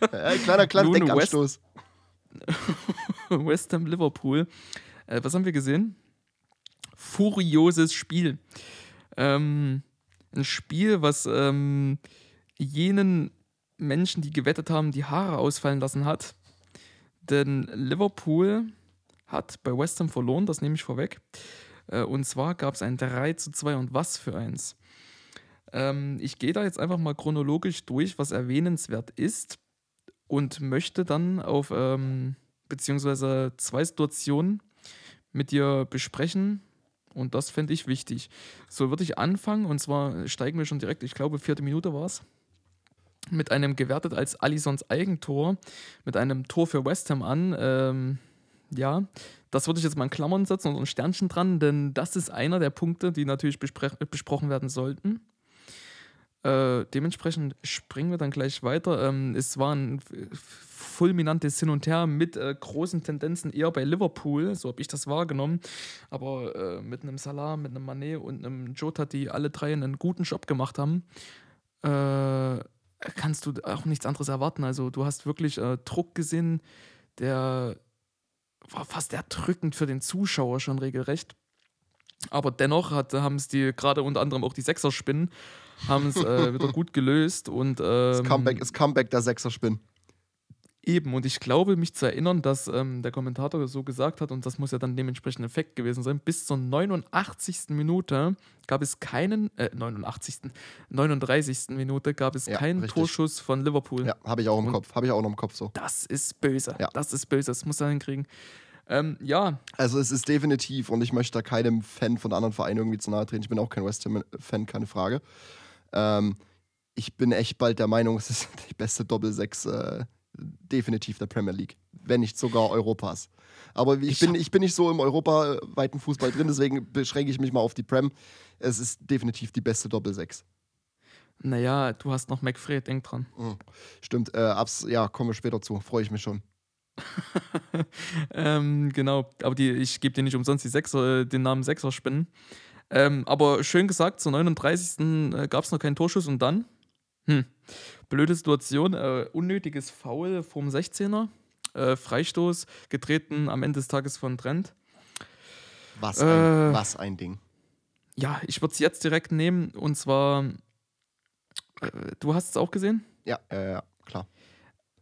Äh, kleiner, kleiner Denkanstoß. <laughs> West Ham Liverpool. Äh, was haben wir gesehen? Furioses Spiel. Ähm, ein Spiel, was ähm, jenen Menschen, die gewettet haben, die Haare ausfallen lassen hat. Denn Liverpool hat bei West Ham verloren, das nehme ich vorweg. Äh, und zwar gab es ein 3 zu 2 und was für eins. Ähm, ich gehe da jetzt einfach mal chronologisch durch, was erwähnenswert ist. und möchte dann auf ähm, beziehungsweise zwei Situationen mit dir besprechen. Und das fände ich wichtig. So würde ich anfangen, und zwar steigen wir schon direkt, ich glaube, vierte Minute war es, mit einem gewertet als Alisons Eigentor, mit einem Tor für West Ham an. Ähm, ja, das würde ich jetzt mal in Klammern setzen und ein Sternchen dran, denn das ist einer der Punkte, die natürlich besprochen werden sollten. Äh, dementsprechend springen wir dann gleich weiter. Ähm, es war ein fulminantes Hin und Her mit äh, großen Tendenzen eher bei Liverpool, so habe ich das wahrgenommen. Aber äh, mit einem Salah, mit einem Manet und einem Jota, die alle drei einen guten Job gemacht haben, äh, kannst du auch nichts anderes erwarten. Also du hast wirklich äh, Druck gesehen, der war fast erdrückend für den Zuschauer schon regelrecht. Aber dennoch haben es die, gerade unter anderem auch die Sechserspinnen, haben es äh, wieder <laughs> gut gelöst. Und, ähm, das Comeback ist Comeback der Sechserspinnen. Eben, und ich glaube, mich zu erinnern, dass ähm, der Kommentator so gesagt hat, und das muss ja dann dementsprechend Effekt gewesen sein, bis zur 89. Minute gab es keinen, äh, 89. 39. Minute gab es ja, keinen richtig. Torschuss von Liverpool. Ja, habe ich auch im und Kopf, habe ich auch noch im Kopf so. Das ist böse, ja. das ist böse, das muss er hinkriegen. Ähm, ja. Also es ist definitiv, und ich möchte da keinem Fan von anderen Vereinen irgendwie zu nahe treten, ich bin auch kein West Ham-Fan, keine Frage. Ähm, ich bin echt bald der Meinung, <laughs> es ist die beste Doppel-6 äh, definitiv der Premier League, wenn nicht sogar Europas. Aber ich, ich bin, ich bin nicht so im europaweiten Fußball drin, deswegen beschränke ich mich mal auf die Prem. Es ist definitiv die beste Doppel-6. Naja, du hast noch McFred, denk dran. Mhm. Stimmt, äh, abs ja, kommen wir später zu, freue ich mich schon. <laughs> ähm, genau, aber die, ich gebe dir nicht umsonst die Sechser, äh, den Namen Sechser spinnen. Ähm, aber schön gesagt, zur 39. Äh, gab es noch keinen Torschuss und dann hm. Blöde Situation, äh, unnötiges Foul vom 16er. Äh, Freistoß, getreten am Ende des Tages von Trent. Was ein, äh, was ein Ding. Ja, ich würde es jetzt direkt nehmen und zwar, äh, du hast es auch gesehen? Ja, ja, klar.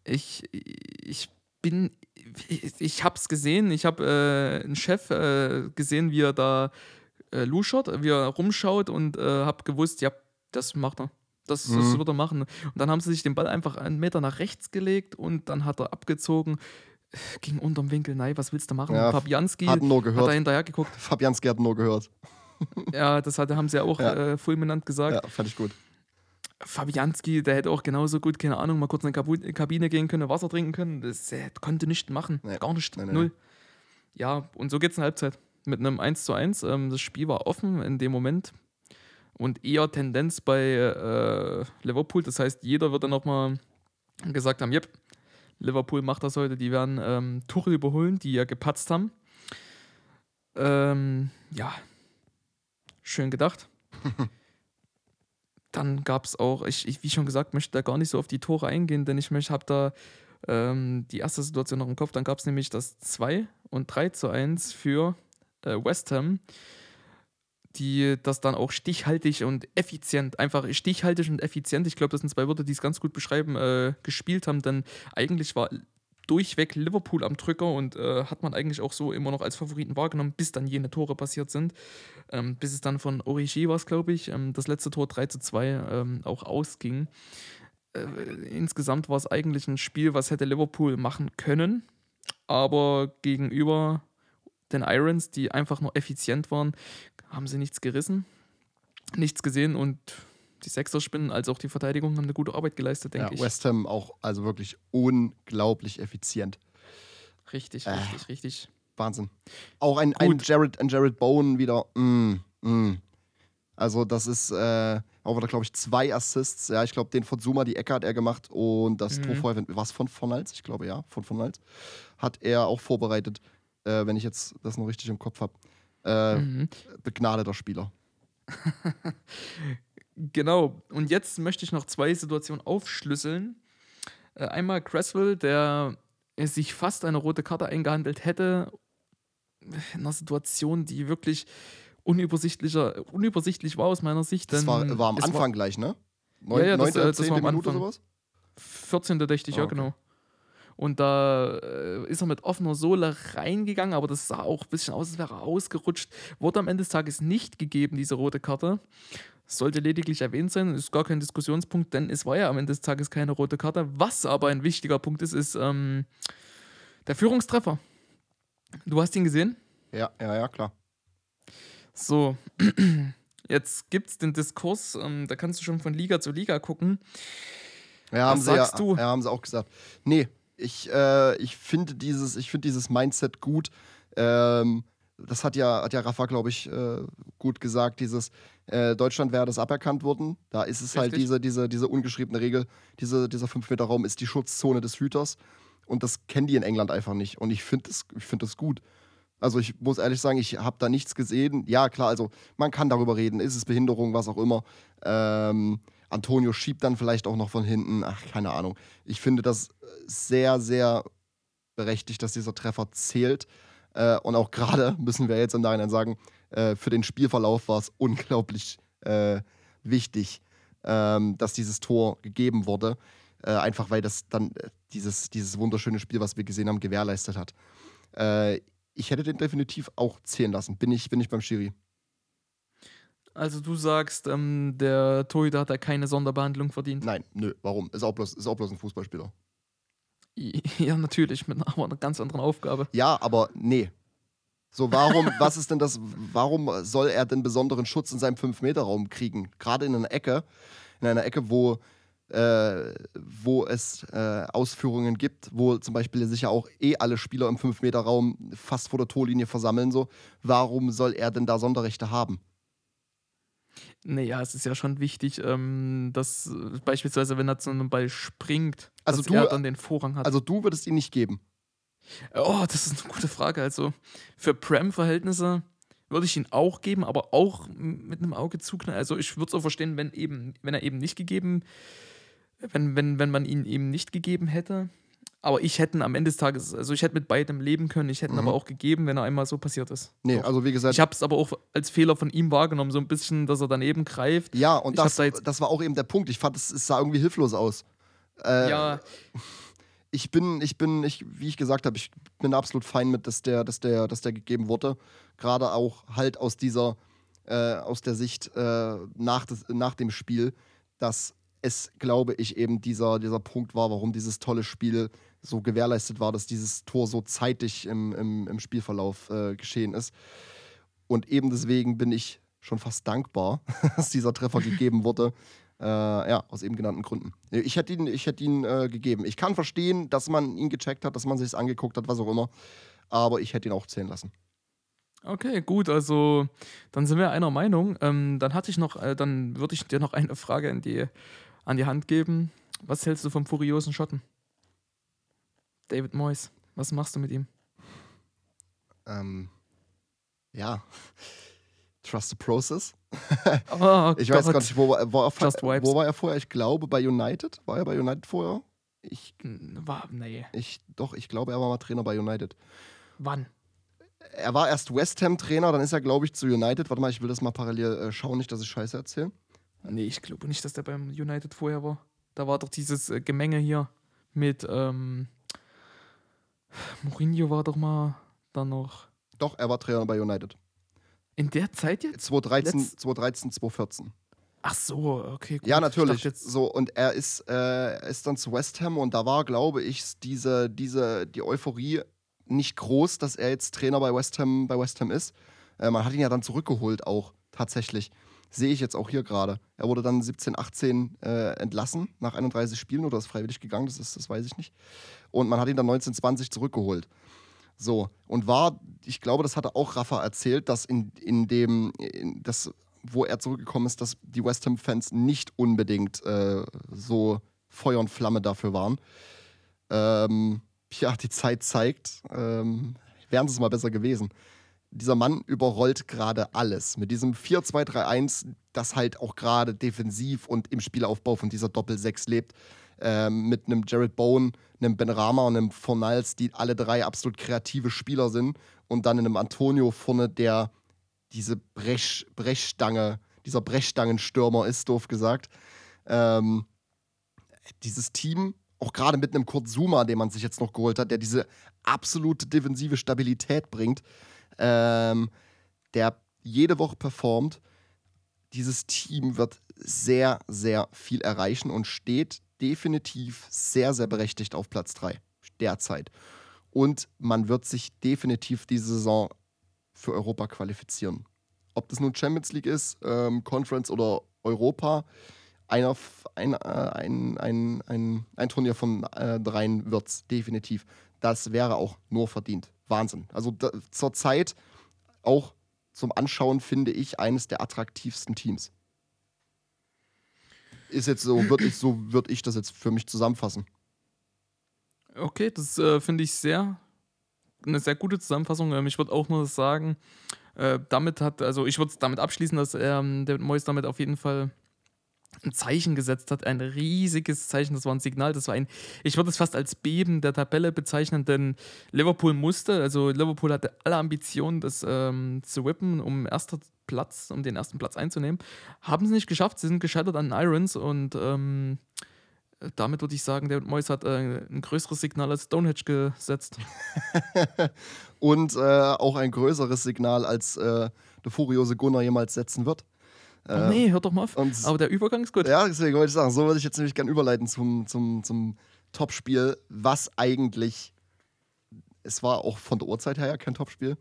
Ich, ich bin, ich, ich habe es gesehen, ich habe äh, einen Chef äh, gesehen, wie er da äh, luschert, wie er rumschaut und habe gewusst, ja, das macht er. Das, das mhm. wird er machen. Und dann haben sie sich den Ball einfach einen Meter nach rechts gelegt und dann hat er abgezogen. Ging unterm Winkel, nein, was willst du machen? Ja, Fabianski hat, nur gehört. hat da hinterher geguckt. <laughs> Fabianski hat nur gehört. <laughs> ja, das hat, haben sie ja auch ja. Äh, fulminant gesagt. Ja, fand ich gut. Fabianski, der hätte auch genauso gut, keine Ahnung, mal kurz in die Kabine gehen können, Wasser trinken können. Das äh, konnte nicht machen. Nee. Gar nicht. Nee, nee, Null. Ja, und so geht es in Halbzeit. Mit einem 1 zu 1. Ähm, das Spiel war offen in dem Moment und eher Tendenz bei äh, Liverpool. Das heißt, jeder wird dann nochmal gesagt haben, yep, Liverpool macht das heute, die werden ähm, Tuchel überholen, die ja gepatzt haben. Ähm, ja, schön gedacht. <laughs> dann gab es auch, ich, ich, wie schon gesagt, möchte da gar nicht so auf die Tore eingehen, denn ich habe da ähm, die erste Situation noch im Kopf. Dann gab es nämlich das 2 und 3 zu 1 für äh, West Ham die das dann auch stichhaltig und effizient, einfach stichhaltig und effizient, ich glaube, das sind zwei Wörter, die es ganz gut beschreiben, äh, gespielt haben, denn eigentlich war durchweg Liverpool am Drücker und äh, hat man eigentlich auch so immer noch als Favoriten wahrgenommen, bis dann jene Tore passiert sind. Ähm, bis es dann von Origi war es, glaube ich, ähm, das letzte Tor 3 zu 2 ähm, auch ausging. Äh, insgesamt war es eigentlich ein Spiel, was hätte Liverpool machen können, aber gegenüber den Irons, die einfach nur effizient waren, haben sie nichts gerissen, nichts gesehen und die Sechser-Spinnen als auch die Verteidigung haben eine gute Arbeit geleistet, denke ja, ich. West Ham auch also wirklich unglaublich effizient. Richtig, äh, richtig, richtig. Wahnsinn. Auch ein, ein, Jared, ein Jared Bowen wieder. Mm, mm. Also, das ist äh, auch wieder, glaube ich, zwei Assists. Ja, ich glaube, den von Zuma, die Ecke hat er gemacht und das mhm. Tor vorher, was von von Hals? Ich glaube, ja, von von Hals. Hat er auch vorbereitet, äh, wenn ich jetzt das noch richtig im Kopf habe. Äh, mhm. Begnadeter Spieler. <laughs> genau. Und jetzt möchte ich noch zwei Situationen aufschlüsseln. Äh, einmal Cresswell, der sich fast eine rote Karte eingehandelt hätte, in einer Situation, die wirklich unübersichtlicher, unübersichtlich war aus meiner Sicht. Das war, war am Anfang war, gleich, ne? Neun, ja, ja, das, 9. Äh, das war am Anfang. Sowas? 14. dächte ich, oh, ja, genau. Und da äh, ist er mit offener Sohle reingegangen, aber das sah auch ein bisschen aus, als wäre er ausgerutscht. Wurde am Ende des Tages nicht gegeben, diese rote Karte. sollte lediglich erwähnt sein, ist gar kein Diskussionspunkt, denn es war ja am Ende des Tages keine rote Karte. Was aber ein wichtiger Punkt ist, ist ähm, der Führungstreffer. Du hast ihn gesehen? Ja, ja, ja, klar. So, <clears throat> jetzt gibt es den Diskurs, ähm, da kannst du schon von Liga zu Liga gucken. Ja, haben Was sie sagst ja, du? ja, haben sie auch gesagt. Nee, ich, äh, ich finde dieses, ich finde dieses Mindset gut. Ähm, das hat ja, hat ja Rafa, glaube ich, äh, gut gesagt, dieses äh, Deutschland wäre das aberkannt worden. Da ist es halt Richtig. diese, diese, diese ungeschriebene Regel, diese, dieser 5-Meter-Raum ist die Schutzzone des Hüters. Und das kennen die in England einfach nicht. Und ich finde das, ich find das gut. Also ich muss ehrlich sagen, ich habe da nichts gesehen. Ja, klar, also man kann darüber reden, ist es Behinderung, was auch immer. Ähm, Antonio schiebt dann vielleicht auch noch von hinten. Ach, keine Ahnung. Ich finde das sehr, sehr berechtigt, dass dieser Treffer zählt. Äh, und auch gerade, <laughs> müssen wir jetzt im Nachhinein sagen, äh, für den Spielverlauf war es unglaublich äh, wichtig, ähm, dass dieses Tor gegeben wurde. Äh, einfach weil das dann äh, dieses, dieses wunderschöne Spiel, was wir gesehen haben, gewährleistet hat. Äh, ich hätte den definitiv auch zählen lassen. Bin ich, bin ich beim Schiri. Also du sagst, ähm, der Torhüter hat da keine Sonderbehandlung verdient. Nein, nö, warum? Ist auch bloß, ist auch bloß ein Fußballspieler. <laughs> Ja, natürlich, mit einer, einer ganz anderen Aufgabe. Ja, aber nee. So, warum, <laughs> was ist denn das, warum soll er denn besonderen Schutz in seinem 5-Meter-Raum kriegen? Gerade in einer Ecke, in einer Ecke, wo, äh, wo es äh, Ausführungen gibt, wo zum Beispiel sich ja auch eh alle Spieler im 5-Meter-Raum fast vor der Torlinie versammeln. So, warum soll er denn da Sonderrechte haben? Naja, es ist ja schon wichtig, ähm, dass äh, beispielsweise, wenn er zu einem Ball springt, Also dass du- er dann den Vorrang hat. Also, du würdest ihn nicht geben. oh, das ist eine gute Frage. Also für Prem-Verhältnisse würde ich ihn auch geben, aber auch mit einem Auge zuknallen. Also ich würde es auch verstehen, wenn, eben, wenn er eben nicht gegeben, wenn, wenn, wenn man ihn eben nicht gegeben hätte. Aber ich hätte am Ende des Tages, also ich hätte mit beidem leben können, ich hätte ihn Mhm. aber auch gegeben, wenn er einmal so passiert ist. Nee, Doch. also wie gesagt, Ich habe es aber auch als Fehler von ihm wahrgenommen, so ein bisschen, dass er daneben greift. ja, und ich das, da das war auch eben der Punkt. Ich fand, es, es sah irgendwie hilflos aus. Äh, ja, <laughs> ich bin, ich bin, ich, wie ich gesagt habe, ich bin absolut fein mit, dass der, dass der, dass der gegeben wurde. Gerade auch halt aus dieser, äh, aus der Sicht äh, nach, des, nach dem Spiel, dass es, glaube ich, eben dieser, dieser Punkt war, warum dieses tolle Spiel so gewährleistet war, dass dieses Tor so zeitig im, im, im Spielverlauf äh, geschehen ist. Und eben deswegen bin ich schon fast dankbar, <laughs> dass dieser Treffer gegeben wurde. Äh, ja, aus eben genannten Gründen. Ich hätte ihn, ich hätte ihn äh, gegeben. Ich kann verstehen, dass man ihn gecheckt hat, dass man sich es angeguckt hat, was auch immer. Aber ich hätte ihn auch zählen lassen. Okay, gut, also dann sind wir einer Meinung. Ähm, dann hatte ich noch, äh, dann würde ich dir noch eine Frage die, an die Hand geben. Was hältst du vom furiosen Schotten? David Moyes, was machst du mit ihm? Ähm, ja. <laughs> Trust the process. <laughs> Oh, <laughs> Ich weiß Gott. gar nicht, wo war, war, er, wo war er vorher? Ich glaube bei United. War er bei United vorher? Ich, War, nee, ich, doch, ich glaube, er war mal Trainer bei United. wann? Er war erst West Ham Trainer, dann ist er, glaube ich, zu United. Warte mal, ich will das mal parallel äh, schauen, nicht, dass ich Scheiße erzähle. Nee, ich glaube nicht, dass der beim United vorher war. Da war doch dieses äh, Gemenge hier mit ähm, Mourinho war doch mal dann noch. Doch, er war Trainer bei United. In der Zeit jetzt? 2013, Letz- 2013 2014. Ach so, okay, gut. Ja, Ich natürlich. So, und er ist, äh, ist dann zu West Ham und da war, glaube ich, diese, diese, die Euphorie nicht groß, dass er jetzt Trainer bei West Ham, bei West Ham ist. Äh, man hat ihn ja dann zurückgeholt auch, tatsächlich. Sehe ich jetzt auch hier gerade. Er wurde dann 17, 18 äh, entlassen nach 31 Spielen oder ist freiwillig gegangen, das, ist, das weiß ich nicht. Und man hat ihn dann 19, 20 zurückgeholt. So, und war, ich glaube, das hatte auch Rafa erzählt, dass in, in dem, in das, wo er zurückgekommen ist, dass die West Ham-Fans nicht unbedingt äh, so Feuer und Flamme dafür waren. Ähm, ja, die Zeit zeigt, ähm, wären es mal besser gewesen. Dieser Mann überrollt gerade alles. Mit diesem 4-2-3-1, das halt auch gerade defensiv und im Spielaufbau von dieser Doppel-6 lebt. Ähm, mit einem Jared Bowen, einem Ben Rama und einem Fornals, die alle drei absolut kreative Spieler sind. Und dann einem Antonio vorne, der diese Brech, Brechstange, dieser Brechstangenstürmer ist, doof gesagt. Ähm, dieses Team, auch gerade mit einem Kurt Zuma, den man sich jetzt noch geholt hat, der diese absolute defensive Stabilität bringt, ähm, der jede Woche performt, dieses Team wird sehr, sehr viel erreichen und steht definitiv sehr, sehr berechtigt auf Platz 3 derzeit. Und man wird sich definitiv diese Saison für Europa qualifizieren. Ob das nun Champions League ist, ähm, Conference oder Europa, ein, äh, ein, ein, ein, ein Turnier von äh, dreien wird es definitiv. Das wäre auch nur verdient. Wahnsinn. Also da, zur Zeit auch zum Anschauen finde ich eines der attraktivsten Teams. Ist jetzt so, würde ich, so würde ich das jetzt für mich zusammenfassen. Okay, das äh, finde ich sehr eine sehr gute Zusammenfassung. Ähm, ich würde auch nur sagen, äh, damit hat, also ich würde es damit abschließen, dass ähm, David Moyes damit auf jeden Fall ein Zeichen gesetzt hat, ein riesiges Zeichen, das war ein Signal, das war ein, ich würde es fast als Beben der Tabelle bezeichnen, denn Liverpool musste, also Liverpool hatte alle Ambitionen, das ähm, zu whippen, um erster Platz, um den ersten Platz einzunehmen. Haben sie nicht geschafft, sie sind gescheitert an Irons und ähm, damit würde ich sagen, David Moyes hat äh, ein größeres Signal als Stonehenge gesetzt. <laughs> und äh, auch ein größeres Signal, als äh, der furiose Gunnar jemals setzen wird. Oh nee, hört doch mal auf. Aber der Übergang ist gut. Ja, deswegen wollte ich sagen, so würde ich jetzt nämlich gerne überleiten zum, zum, zum Topspiel, was eigentlich, es war auch von der Uhrzeit her ja kein Topspiel,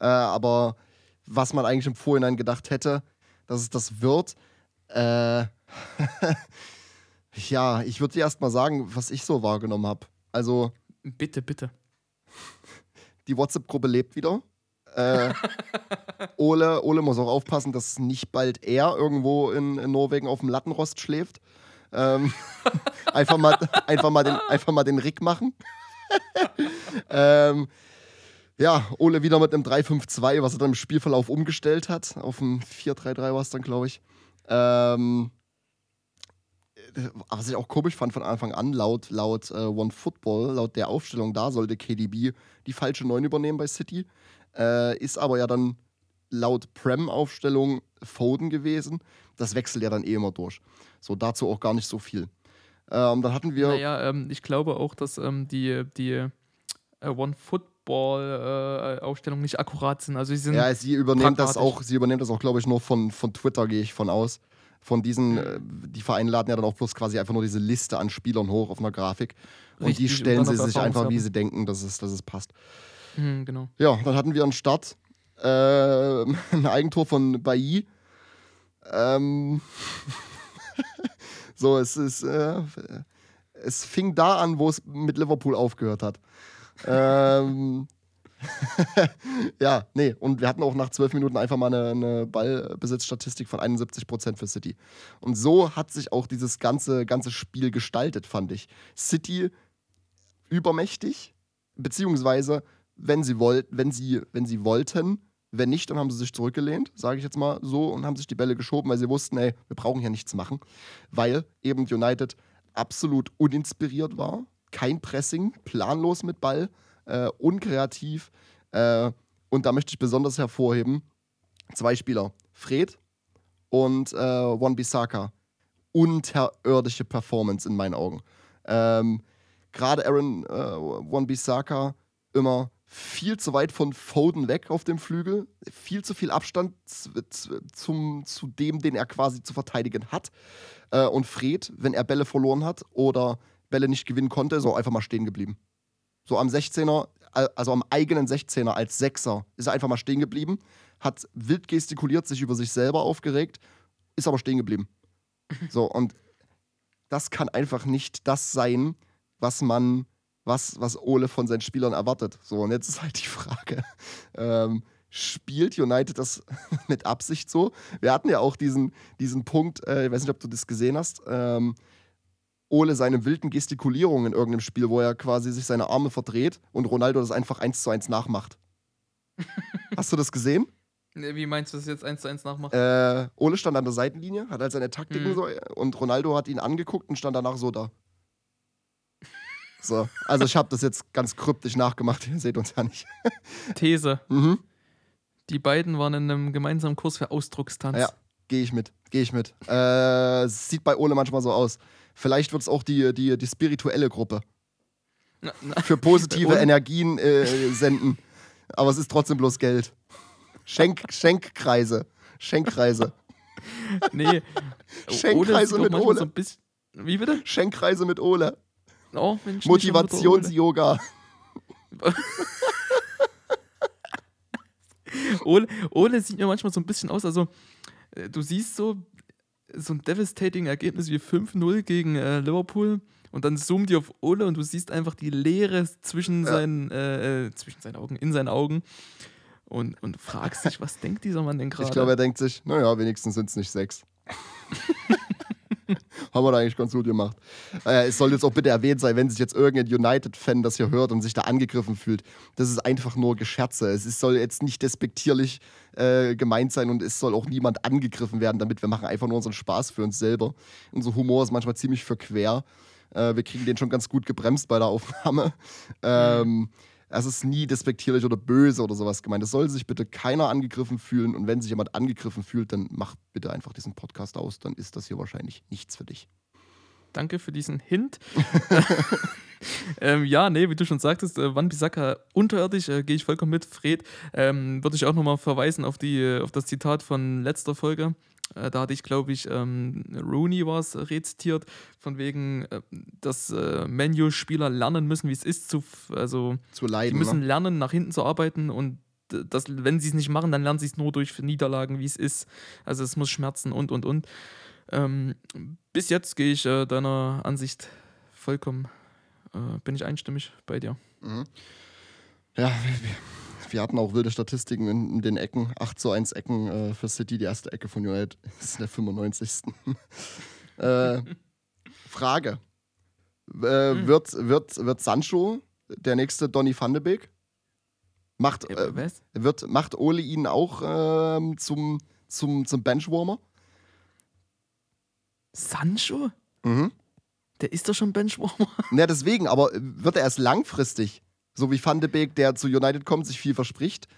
äh, aber was man eigentlich im Vorhinein gedacht hätte, dass es das wird. Äh, <laughs> ja, ich würde dir erst mal sagen, was ich so wahrgenommen habe. Also. Bitte, bitte. Die WhatsApp-Gruppe lebt wieder. Äh, Ole, Ole muss auch aufpassen, dass nicht bald er irgendwo in, in Norwegen auf dem Lattenrost schläft. Ähm, <laughs> einfach, mal, einfach, mal den, einfach mal den Rick machen. <laughs> ähm, ja, Ole wieder mit einem 3-5-2, was er dann im Spielverlauf umgestellt hat. Auf ein 4-3-3 war es dann, glaube ich. Ähm, was ich auch komisch fand von Anfang an, laut, laut äh, One Football, laut der Aufstellung, da sollte KDB die falsche 9 übernehmen bei City. Äh, ist aber ja dann laut Prem-Aufstellung Foden gewesen. Das wechselt ja dann eh immer durch. So, dazu auch gar nicht so viel. Ähm, dann hatten wir. Naja, ähm, ich glaube auch, dass ähm, die, die äh, One Football-Aufstellungen äh, nicht akkurat sind. Also sie sind ja, sie übernimmt das auch, sie übernimmt das auch, glaube ich, nur von, von Twitter, gehe ich von aus. Von diesen, mhm. äh, die Vereine laden ja dann auch bloß quasi einfach nur diese Liste an Spielern hoch auf einer Grafik. Und Richtig, die stellen sie sich einfach, wie sie denken, dass es, dass es passt. Mhm, genau. Ja, dann hatten wir einen Start. Äh, <laughs> ein Eigentor von Bailly. Ähm <laughs> so, es ist. Äh, es fing da an, wo es mit Liverpool aufgehört hat. ähm, <laughs> ja, nee, und wir hatten auch nach zwölf Minuten einfach mal eine, eine Ballbesitzstatistik von 71% für City. Und so hat sich auch dieses ganze, ganze Spiel gestaltet, fand ich. City übermächtig, beziehungsweise wenn sie, wollt, wenn sie, wenn sie wollten. Wenn nicht, dann haben sie sich zurückgelehnt, sage ich jetzt mal so, und haben sich die Bälle geschoben, weil sie wussten, ey, wir brauchen ja nichts machen. Weil eben United absolut uninspiriert war. Kein Pressing, planlos mit Ball, äh, unkreativ. Äh, und da möchte ich besonders hervorheben: zwei Spieler, Fred und äh, Wan Bissaka. Unterirdische Performance in meinen Augen. Ähm, Gerade Aaron äh, Wan Bissaka immer viel zu weit von Foden weg auf dem Flügel, viel zu viel Abstand zum, zu dem, den er quasi zu verteidigen hat. Äh, und Fred, wenn er Bälle verloren hat oder Bälle nicht gewinnen konnte, ist auch einfach mal stehen geblieben. So am 16er, also am eigenen 16er als Sechser, ist er einfach mal stehen geblieben, hat wild gestikuliert, sich über sich selber aufgeregt, ist aber stehen geblieben. <laughs> So, und das kann einfach nicht das sein, was man was, was Ole von seinen Spielern erwartet. So, und jetzt ist halt die Frage. Ähm, spielt United das <laughs> mit Absicht so? Wir hatten ja auch diesen, diesen Punkt, äh, ich weiß nicht, ob du das gesehen hast, ähm, Ole seine wilden Gestikulierungen in irgendeinem Spiel, wo er quasi sich seine Arme verdreht und Ronaldo das einfach eins zu eins nachmacht. <laughs> Hast du das gesehen? Wie meinst du das jetzt eins zu eins nachmacht? Äh, Ole stand an der Seitenlinie, hat halt seine Taktiken mhm. so und Ronaldo hat ihn angeguckt und stand danach so da. So. Also ich habe das jetzt ganz kryptisch nachgemacht, <laughs> ihr seht uns ja nicht. These. Mhm. Die beiden waren in einem gemeinsamen Kurs für Ausdruckstanz. Ja, gehe ich mit, gehe ich mit. Äh, sieht bei Ole manchmal so aus. Vielleicht wird es auch die, die, die spirituelle Gruppe. Na, na. Für positive <laughs> Energien äh, senden. Aber es ist trotzdem bloß Geld. Schenk, <laughs> Schenkkreise. Schenkkreise. nee. Schenkreise sieht auch mit Ole. So wie bitte? Schenkreise mit Ole. Oh. Motivations-Yoga. Ole, Ole sieht mir manchmal so ein bisschen aus, also äh, du siehst so, so ein devastating Ergebnis wie 5-0 gegen äh, Liverpool und dann zoomt die auf Ole und du siehst einfach die Leere zwischen, Ja. seinen, äh, äh, zwischen seinen Augen, in seinen Augen und, und fragst dich, was denkt dieser Mann denn gerade? Ich glaube, er denkt sich, naja, wenigstens sind es nicht sechs. <laughs> <laughs> Haben wir da eigentlich ganz gut gemacht. Äh, es soll jetzt auch bitte erwähnt sein, wenn sich jetzt irgendein United-Fan das hier hört und sich da angegriffen fühlt. Das ist einfach nur Gescherze. Es ist, soll jetzt nicht despektierlich äh, gemeint sein und es soll auch niemand angegriffen werden damit. Wir machen einfach nur unseren Spaß für uns selber. Unser Humor ist manchmal ziemlich verquer. Äh, wir kriegen den schon ganz gut gebremst bei der Aufnahme. Ähm, es ist nie despektierlich oder böse oder sowas gemeint. Es soll sich bitte keiner angegriffen fühlen und wenn sich jemand angegriffen fühlt, dann macht bitte einfach diesen Podcast aus, dann ist das hier wahrscheinlich nichts für dich. Danke für diesen Hint. <laughs> ähm, ja, nee, wie du schon sagtest, äh, Wan Bissaka unterirdisch, äh, gehe ich vollkommen mit. Fred, ähm, würde ich auch nochmal verweisen auf, die, äh, auf das Zitat von letzter Folge. Äh, da hatte ich, glaube ich, ähm, Rooney war es rezitiert, von wegen, äh, dass äh, Menu-Spieler lernen müssen, wie es ist, zu, also Zu die leiden. müssen ne? lernen, nach hinten zu arbeiten und das, wenn sie es nicht machen, dann lernen sie es nur durch Niederlagen, wie es ist. Also es muss schmerzen und, und, und. Ähm, bis jetzt gehe ich äh, deiner Ansicht vollkommen, äh, bin ich einstimmig bei dir. Mhm. Ja, wir, wir- hatten auch wilde Statistiken in, in den Ecken. 8 zu 1 Ecken äh, für City, die erste Ecke von United <laughs> ist in der 95. <laughs> äh, Frage. Äh, Hm. wird, wird, wird Sancho der nächste Donny van de Beek? Macht, Äh, äh, wird, macht Ole ihn auch ähm, zum, zum, zum Benchwarmer? Sancho? Mhm. Der ist doch schon Benchwarmer. Ja, deswegen, aber wird er erst langfristig, so wie Van de Beek, der zu United kommt, sich viel verspricht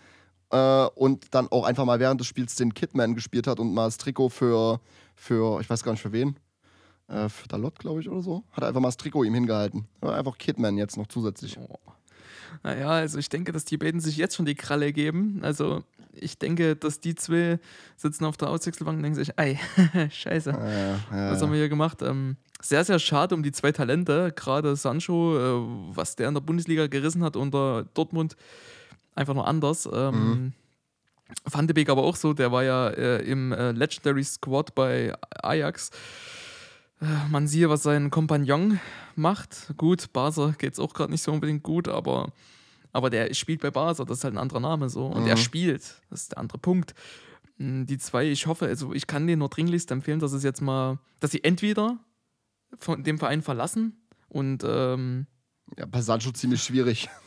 äh, und dann auch einfach mal während des Spiels den Kidman gespielt hat und mal das Trikot für, für ich weiß gar nicht für wen, äh, für Dalot, glaube ich, oder so, hat er einfach mal das Trikot ihm hingehalten. Einfach Kidman jetzt noch zusätzlich. Oh. Naja, also ich denke, dass die beiden sich jetzt schon die Kralle geben. Also ich denke, dass die zwei sitzen auf der Auswechselbank und denken sich, ei, <laughs> scheiße. Äh, äh, Was haben wir hier gemacht? Ähm, sehr, sehr schade um die zwei Talente. Gerade Sancho, äh, was der in der Bundesliga gerissen hat unter Dortmund, einfach nur anders. Ähm, Van de Beek aber auch so, der war ja äh, im äh, Legendary Squad bei Ajax. Man siehe, was sein Kompagnon macht. Gut, Barca geht es auch gerade nicht so unbedingt gut, aber, aber der spielt bei Barca, das ist halt ein anderer Name so. Und Mhm. er spielt, das ist der andere Punkt. Mm, Die zwei, ich hoffe, also ich kann denen nur dringlichst empfehlen, dass es jetzt mal, dass sie entweder von dem Verein verlassen und ähm, ja, bei Sancho ziemlich schwierig. <laughs>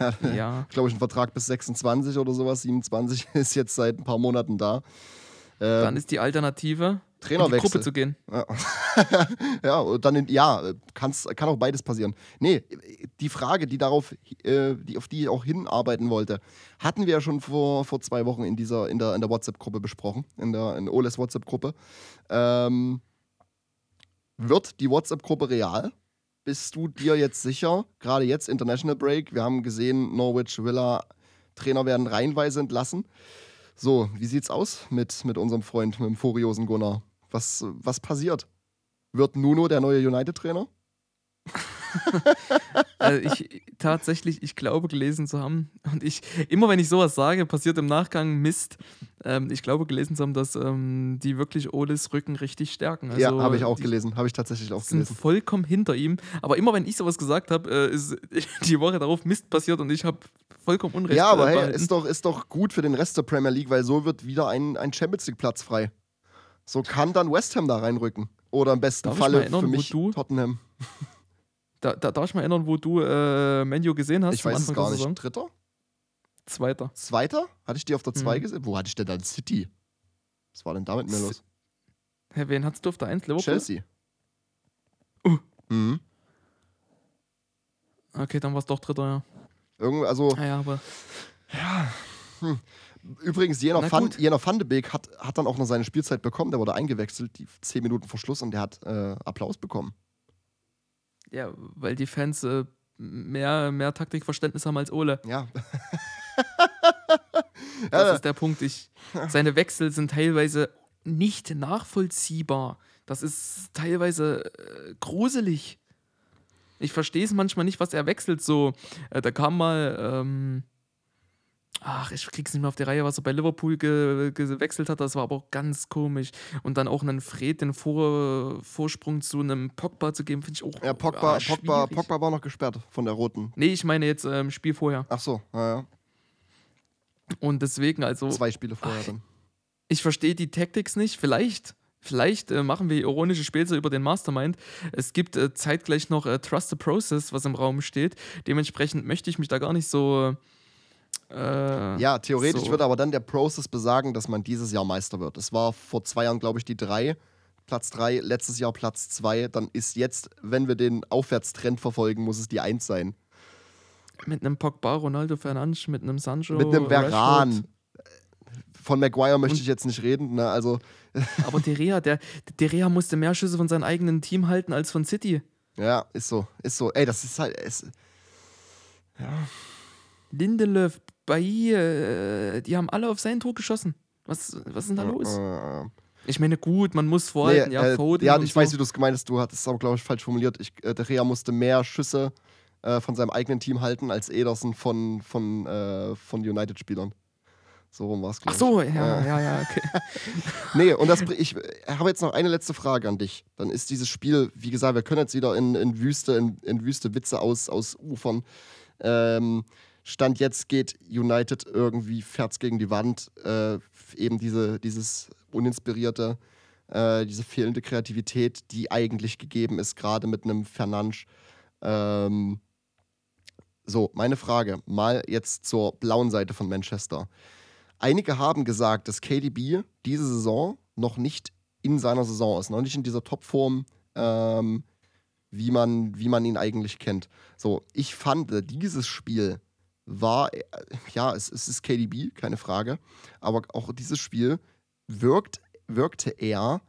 Ja, ja, glaube ich, ein Vertrag bis 26 oder sowas, 27 <laughs> ist jetzt seit ein paar Monaten da. Äh, dann ist die Alternative, in die Trainerwechsel. Gruppe zu gehen. Ja, <laughs> ja dann, in, ja, kann's, kann auch beides passieren. Nee, die Frage, die darauf, äh, die, auf die ich auch hinarbeiten wollte, hatten wir ja schon vor, vor zwei Wochen in dieser, in der, in der WhatsApp-Gruppe besprochen, in der in Oles WhatsApp-Gruppe. Ähm, wird die WhatsApp-Gruppe real? Bist du dir jetzt sicher, gerade jetzt International Break, wir haben gesehen, Norwich, Villa, Trainer werden reihenweise entlassen. So, wie sieht's aus mit, mit unserem Freund, mit dem furiosen Gunnar? Was, was passiert? Wird Nuno der neue United-Trainer? Also <laughs> ich tatsächlich, ich glaube gelesen zu haben, und ich, immer wenn ich sowas sage, passiert im Nachgang Mist. Ähm, ich glaube gelesen zu haben, dass ähm, die wirklich Oles Rücken richtig stärken. Also, ja, habe ich auch die gelesen. Habe ich tatsächlich auch sind gelesen. vollkommen hinter ihm. Aber immer wenn ich sowas gesagt habe, äh, ist <laughs> die Woche darauf Mist passiert und ich habe vollkommen Unrecht. Ja, aber äh, hey, ist doch, ist doch gut für den Rest der Premier League, weil so wird wieder ein, ein Champions League-Platz frei. So kann dann West Ham da reinrücken. Oder im besten Darf Falle erinnern, für mich Tottenham. Da, da darf ich mal erinnern, wo du äh, Menu gesehen hast. Ich weiß es gar nicht. Saison. Dritter? Zweiter. Zweiter? Hatte ich die auf der 2 Mhm. gesehen? Wo hatte ich denn dann City? Was war denn da mit mir los? Hä, wen hattest du auf der 1? Liverpool? Chelsea. Uh. Mhm. Okay, dann war es doch Dritter, ja. Irgendwie, also, Ah, ja, aber übrigens, jener Van, jener Van de Beek hat, hat dann auch noch seine Spielzeit bekommen. Der wurde eingewechselt, die 10 Minuten vor Schluss, und der hat äh, Applaus bekommen. Ja, weil die Fans äh, mehr, mehr Taktikverständnis haben als Ole. Ja. <laughs> Das ist der Punkt. Ich, seine Wechsel sind teilweise nicht nachvollziehbar. Das ist teilweise äh, gruselig. Ich verstehe es manchmal nicht, was er wechselt. So, äh, da kam mal, ähm, ach, ich krieg's nicht mehr auf die Reihe, was er bei Liverpool ge gewechselt hat. Das war aber auch ganz komisch. Und dann auch einen Fred den Vor Vorsprung zu einem Pogba zu geben, finde ich auch. Ja, Pogba, ah, Pogba. Pogba war noch gesperrt von der roten. Nee, ich meine jetzt ähm, Spiel vorher. Ach so, ja, ja. Und deswegen, also, Zwei Spiele vorher dann. ich verstehe die Tactics nicht. Vielleicht, vielleicht äh, machen wir ironische Späße über den Mastermind. Es gibt äh, zeitgleich noch äh, Trust the Process, was im Raum steht. Dementsprechend möchte ich mich da gar nicht so. Äh, Ja, theoretisch so. würde aber dann der Process besagen, dass man dieses Jahr Meister wird. Es war vor zwei Jahren, glaube ich, die drei. Platz drei, letztes Jahr Platz zwei. Dann ist jetzt, wenn wir den Aufwärtstrend verfolgen, muss es die Eins sein. Mit einem Pogba, Ronaldo Fernandes, mit einem Sancho. Mit einem Veran. Rashford. Von Maguire möchte Und- ich jetzt nicht reden. Ne? Also, <laughs> Aber Derea, der Derea musste mehr Schüsse von seinem eigenen Team halten als von City. ja, ist so. Ist so. Ey, das ist halt. Es, Lindelöf, Bailly, äh, die haben alle auf sein Tor geschossen. Was, was ist denn da los? Äh, Ich meine, gut, man muss nee, vorhalten, ja, äh, Foden ja, ich so. weiß, wie du es gemeint hast. Du hattest es aber, glaube ich, falsch formuliert. Ich, äh, der Rea musste mehr Schüsse äh, von seinem eigenen Team halten als Ederson von, von, äh, von United-Spielern. So rum war es, Ach glaube ich. so, ja, ja, ja, okay. <laughs> <laughs> Nee, und das, ich äh, habe jetzt noch eine letzte Frage an dich. Dann ist dieses Spiel, wie gesagt, wir können jetzt wieder in, in Wüste, in, in Wüste Witze aus, ausufern. Ähm, Stand jetzt geht United irgendwie fährt's gegen die Wand. Äh, eben diese, dieses uninspirierte, äh, diese fehlende Kreativität, die eigentlich gegeben ist, gerade mit einem Fernandes. Ähm, so, meine Frage, mal jetzt zur blauen Seite von Manchester. Einige haben gesagt, dass KDB diese Saison noch nicht in seiner Saison ist, noch nicht in dieser Topform, ähm, wie, man, wie man ihn eigentlich kennt. So, ich fand, dieses Spiel war, äh, ja, es, es ist KDB, keine Frage, aber auch dieses Spiel wirkt, wirkte er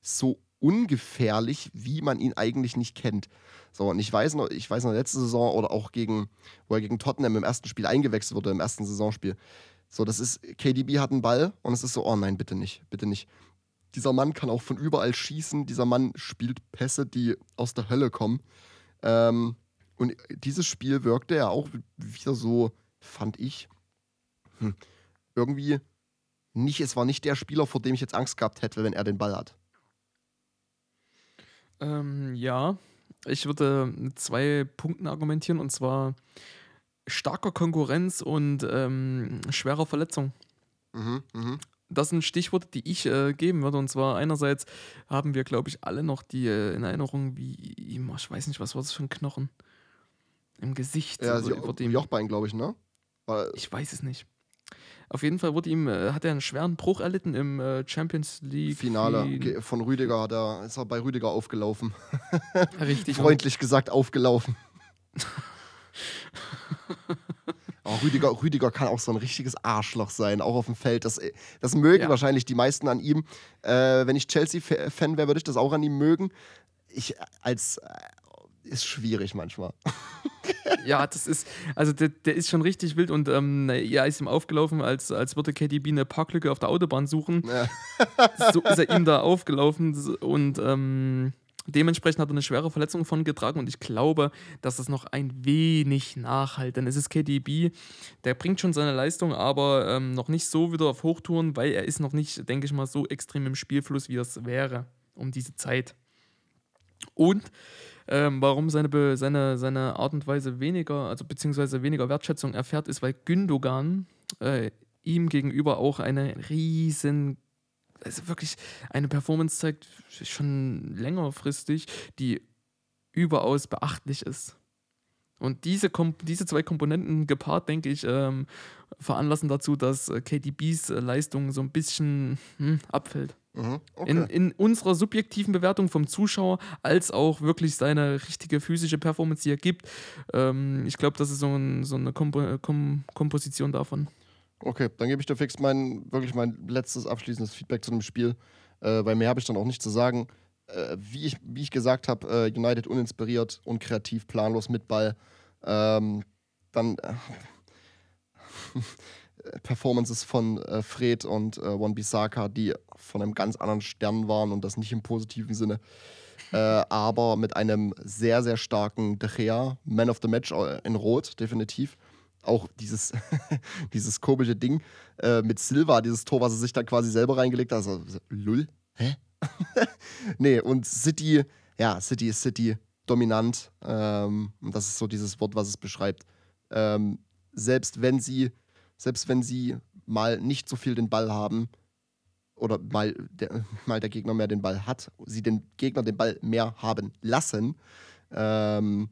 so ungefährlich, wie man ihn eigentlich nicht kennt. So, und ich weiß noch, ich weiß noch, letzte Saison oder auch gegen, wo er gegen Tottenham im ersten Spiel eingewechselt wurde, im ersten Saisonspiel. So, das ist, KDB hat einen Ball und es ist so, oh nein, bitte nicht, bitte nicht. Dieser Mann kann auch von überall schießen, dieser Mann spielt Pässe, die aus der Hölle kommen. Ähm, und dieses Spiel wirkte ja auch wieder so, fand ich, hm, irgendwie nicht, es war nicht der Spieler, vor dem ich jetzt Angst gehabt hätte, wenn er den Ball hat. Ähm, ja, ich würde mit zwei Punkten argumentieren und zwar starker Konkurrenz und ähm, schwerer Verletzung. Mhm, mhm. Das sind Stichworte, die ich äh, geben würde. Und zwar einerseits haben wir, glaube ich, alle noch die äh, in Erinnerung, wie ich weiß nicht, was war das für ein Knochen im Gesicht. Ja, sie, wurde ihm- Jochbein, glaube ich, ne? Weil, Ich weiß es nicht. Auf jeden Fall wurde ihm, äh, hat er einen schweren Bruch erlitten im äh, Champions League. Finale Fin- von Rüdiger hat er, ist er bei Rüdiger aufgelaufen. <laughs> Richtig. Freundlich gesagt aufgelaufen. <laughs> Aber Rüdiger, Rüdiger kann auch so ein richtiges Arschloch sein, auch auf dem Feld. Das, das mögen Ja. wahrscheinlich die meisten an ihm. Äh, wenn ich Chelsea-Fan wäre, würde ich das auch an ihm mögen. Ich als äh, ist schwierig manchmal. Ja, das ist, also der, der ist schon richtig wild und ähm, ja, ist ihm aufgelaufen, als, als würde KDB eine Parklücke auf der Autobahn suchen. Ja. <laughs> So ist er ihm da aufgelaufen und ähm, dementsprechend hat er eine schwere Verletzung von getragen und ich glaube, dass das noch ein wenig nachhalt. Denn es ist KDB, der bringt schon seine Leistung, aber ähm, noch nicht so wieder auf Hochtouren, weil er ist noch nicht, denke ich mal, so extrem im Spielfluss, wie das wäre um diese Zeit. Und ähm, warum seine, seine, seine Art und Weise weniger, also beziehungsweise weniger Wertschätzung erfährt, ist, weil Gündogan äh, ihm gegenüber auch eine riesen, also wirklich eine Performance zeigt, schon längerfristig, die überaus beachtlich ist. Und diese, Kom diese zwei Komponenten gepaart, denke ich, ähm, veranlassen dazu, dass äh, KDBs äh, Leistung so ein bisschen hm, abfällt. Mhm. Okay. In, in unserer subjektiven Bewertung vom Zuschauer, als auch wirklich seine richtige physische Performance, die er gibt. Ähm, ich glaube, das ist so, ein, so eine Kompo Kom Komposition davon. Okay, dann gebe ich dir fix mein, wirklich mein letztes abschließendes Feedback zu dem Spiel, äh, weil mehr habe ich dann auch nicht zu sagen. Äh, wie, ich, wie ich gesagt habe, äh, United uninspiriert, unkreativ, planlos mit Ball. Ähm, dann, äh, Performances von äh, Fred und äh, One Bisaka, die von einem ganz anderen Stern waren und das nicht im positiven Sinne. Äh, aber mit einem sehr, sehr starken De Gea, Man of the Match äh, in Rot, definitiv. Auch dieses, <laughs> dieses komische Ding äh, mit Silva, dieses Tor, was er sich da quasi selber reingelegt hat. Also, lull? Hä? <laughs> nee, und City, ja, City ist City dominant. Ähm, und das ist so dieses Wort, was es beschreibt. Ähm, selbst wenn sie, selbst wenn sie mal nicht so viel den Ball haben, oder mal der, <laughs> mal der Gegner mehr den Ball hat, sie den Gegner den Ball mehr haben lassen, ähm,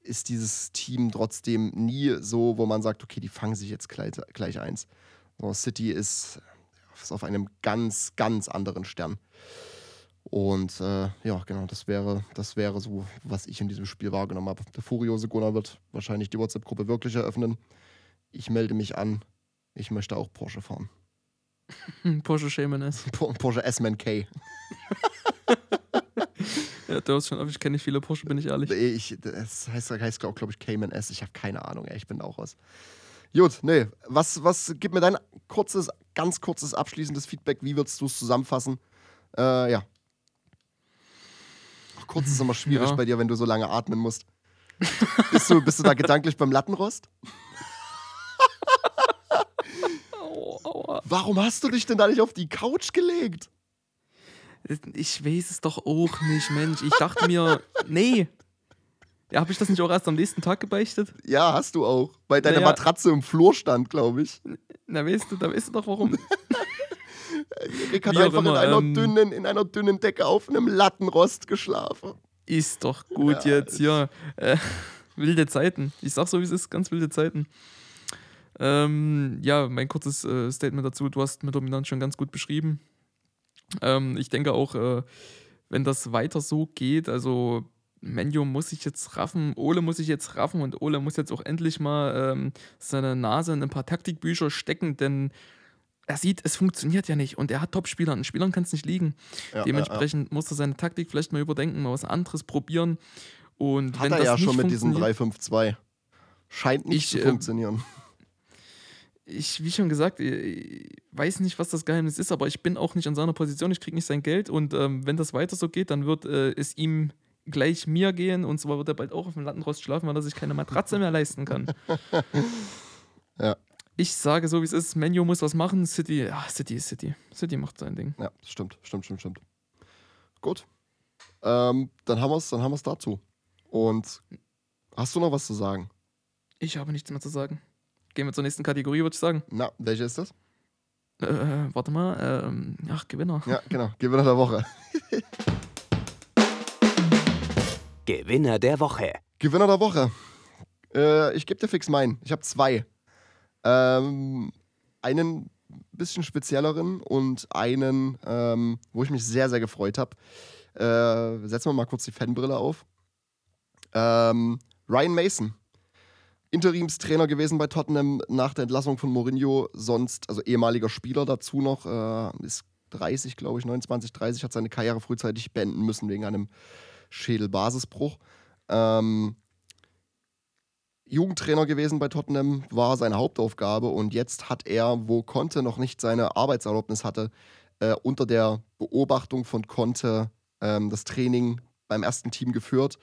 ist dieses Team trotzdem nie so, wo man sagt, okay, die fangen sich jetzt gleich, gleich eins. So, City ist, ist auf einem ganz, ganz anderen Stern. Und äh, ja, genau, das wäre, das wäre so, was ich in diesem Spiel wahrgenommen habe. Der furiose Gunnar wird wahrscheinlich die WhatsApp-Gruppe wirklich eröffnen. Ich melde mich an. Ich möchte auch Porsche fahren. <laughs> Porsche Shaman S. Porsche S-Man K. <laughs> ja, du hast schon, ich kenne nicht viele Porsche, bin ich ehrlich. Ich, das heißt, heißt glaube glaub ich, Cayman S. Ich habe keine Ahnung, ey, ich bin auch raus. Gut, nee, was, was, gib mir dein kurzes, ganz kurzes, abschließendes Feedback. Wie würdest du es zusammenfassen? Äh, ja. Ach, kurz ist immer <laughs> schwierig Ja. bei dir, wenn du so lange atmen musst. bist, du, bist du da gedanklich beim Lattenrost? Au, aua. Warum hast du dich denn da nicht auf die Couch gelegt? Ich weiß es doch auch nicht, Mensch. Ich dachte mir, nee. Ja, habe ich das nicht auch erst am nächsten Tag gebeichtet? Ja, hast du auch. Weil deine Naja. Matratze im Flur stand, glaube ich. Na, weißt du, da weißt du doch warum. <laughs> Erik hat Wie einfach in, immer, einer ähm, dünnen, in einer dünnen Decke auf einem Lattenrost geschlafen. Ist doch gut Ja, jetzt hier. Äh, wilde Zeiten. Ich sag so, wie es ist, ganz wilde Zeiten. Ähm, ja, mein kurzes äh, Statement dazu. Du hast mit Dominanz schon ganz gut beschrieben. Ähm, ich denke auch, äh, wenn das weiter so geht, also Menjo muss sich jetzt raffen, Ole muss sich jetzt raffen und Ole muss jetzt auch endlich mal ähm, seine Nase in ein paar Taktikbücher stecken, denn er sieht, es funktioniert ja nicht und er hat Top-Spieler. An Spielern kann es nicht liegen. Ja, Dementsprechend muss er seine Taktik vielleicht mal überdenken, mal was anderes probieren. Und Hat er ja schon mit diesem funktioniert- 3-5-2. Scheint nicht Ich, zu ähm, funktionieren. Ich, wie schon gesagt, ich weiß nicht, was das Geheimnis ist, aber ich bin auch nicht an seiner Position. Ich kriege nicht sein Geld und ähm, wenn das weiter so geht, dann wird äh, es ihm gleich mir gehen und zwar wird er bald auch auf dem Lattenrost schlafen, weil er sich keine Matratze mehr leisten kann. <laughs> Ja. Ich sage so, wie es ist: Menu muss was machen. City, ja, City ist City. City macht sein Ding. Ja, stimmt, stimmt, stimmt, stimmt. Gut. Ähm, dann haben wir es dann haben wir's dazu. Und hast du noch was zu sagen? Ich habe nichts mehr zu sagen. Gehen wir zur nächsten Kategorie, würde ich sagen. Na, welche ist das? Äh, warte mal. Ähm, ach, Gewinner. Ja, genau. Gewinner der Woche. Gewinner der Woche. Gewinner der Woche. Äh, ich gebe dir fix meinen. Ich habe zwei. Ähm, einen bisschen spezielleren und einen, ähm, wo ich mich sehr, sehr gefreut habe. Äh, setzen wir mal kurz die Fanbrille auf. Ähm, Ryan Mason. Interimstrainer gewesen bei Tottenham nach der Entlassung von Mourinho, sonst, also ehemaliger Spieler dazu noch, äh, ist 30, glaube ich, 29, 30, hat seine Karriere frühzeitig beenden müssen wegen einem Schädelbasisbruch. Ähm, Jugendtrainer gewesen bei Tottenham, war seine Hauptaufgabe und jetzt hat er, wo Conte noch nicht seine Arbeitserlaubnis hatte, äh, unter der Beobachtung von Conte ähm, das Training beim ersten Team geführt.